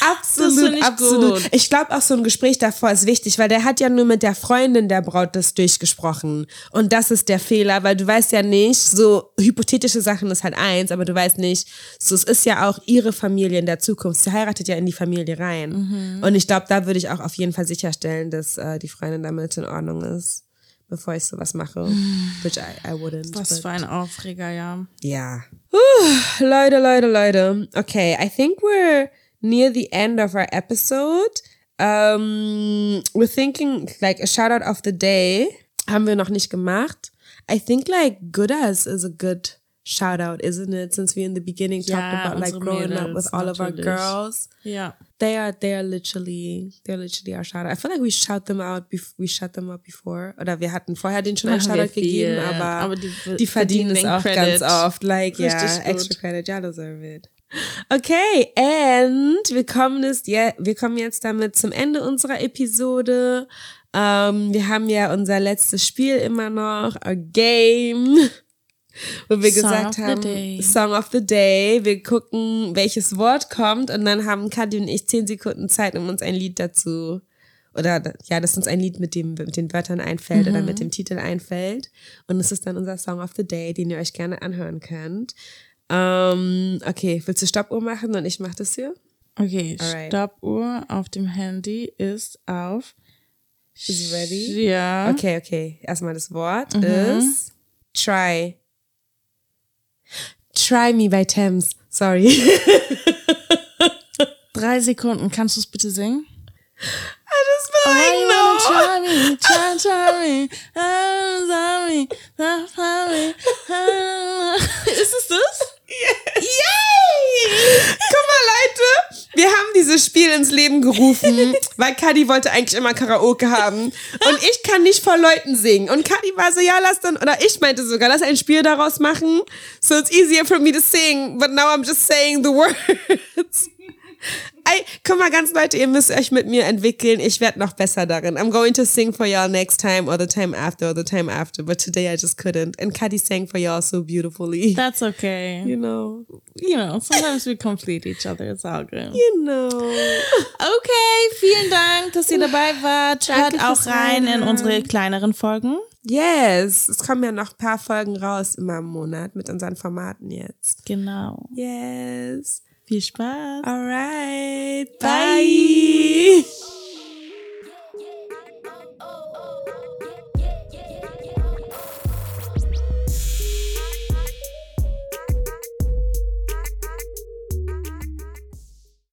Absolut, ich absolut. gut. Ich glaube auch so ein Gespräch davor ist wichtig, weil der hat ja nur mit der Freundin der Braut das durchgesprochen. Und das ist der Fehler, weil du weißt ja nicht, so hypothetische Sachen ist halt eins, aber du weißt nicht, so es ist ja auch ihre Familie in der Zukunft. Sie heiratet ja in die Familie rein. Mhm. Und ich glaube, da würde ich auch auf jeden Fall sicherstellen, dass äh, die Freundin damit in Ordnung ist, bevor ich sowas mache. Which I, I wouldn't. Was für ein Aufreger, ja. ja. Uh, Leute, Leute, Leute. Okay, I think we're near the end of our episode. Um, we're thinking like a shout out of the day. Haben wir noch nicht gemacht. I think like Goodas is a good shout out, isn't it? Since we in the beginning talked Ja, about like growing up Mädels, with all of our natürlich. girls. Ja. They are they are literally they're literally our shout out. I feel like we shout them out bef we shut them out before. Oder wir hatten vorher den schon einen Shout out gegeben, aber, aber die die, verdienen es auch Credit. ganz oft. Like, Richtig gut. extra credit, ja, deserve it. Okay, and wir kommen, jetzt, ja, wir kommen jetzt damit zum Ende unserer Episode. Ähm, wir haben ja unser letztes Spiel immer noch, our game, wo wir Song gesagt haben. Song of the Day. Wir gucken, welches Wort kommt und dann haben Kadi und ich zehn Sekunden Zeit, um uns ein Lied dazu oder ja, dass uns ein Lied mit dem mit den Wörtern einfällt oder mit dem Titel einfällt und es ist dann unser Song of the Day, den ihr euch gerne anhören könnt. Ähm, okay, willst du Stoppuhr machen und ich mach das hier? Okay, Alright. Stoppuhr auf dem Handy ist auf. Is ready? Ja. Okay, okay. Erstmal das Wort ist try. Try me by Thames. Sorry. Drei Sekunden. Kannst du es bitte singen? das war Why you wanna I try me, try, try me, ah, try me, try, me. Ist es das? Yay! Guck mal, Leute, wir haben dieses Spiel ins Leben gerufen, weil Kadi wollte eigentlich immer Karaoke haben. Und ich kann nicht vor Leuten singen. Und Kadi war so, ja, lass dann, oder ich meinte sogar, lass ein Spiel daraus machen. So it's easier for me to sing, but now I'm just saying the words. Ey, guck mal, ganz Leute, ihr müsst euch mit mir entwickeln. Ich werde noch besser darin. I'm going to sing for y'all next time or the time after or the time after. But today I just couldn't. And Kadi sang for y'all so beautifully. That's okay. You know. You know, sometimes we complete each other. It's all good. You know. Okay, vielen Dank, dass ihr dabei wart. Hört auch rein in unsere kleineren Folgen. Yes. Es kommen ja noch ein paar Folgen raus immer im Monat mit unseren Formaten jetzt. Genau. Yes. Viel Spaß. Alright. Bye. Bye.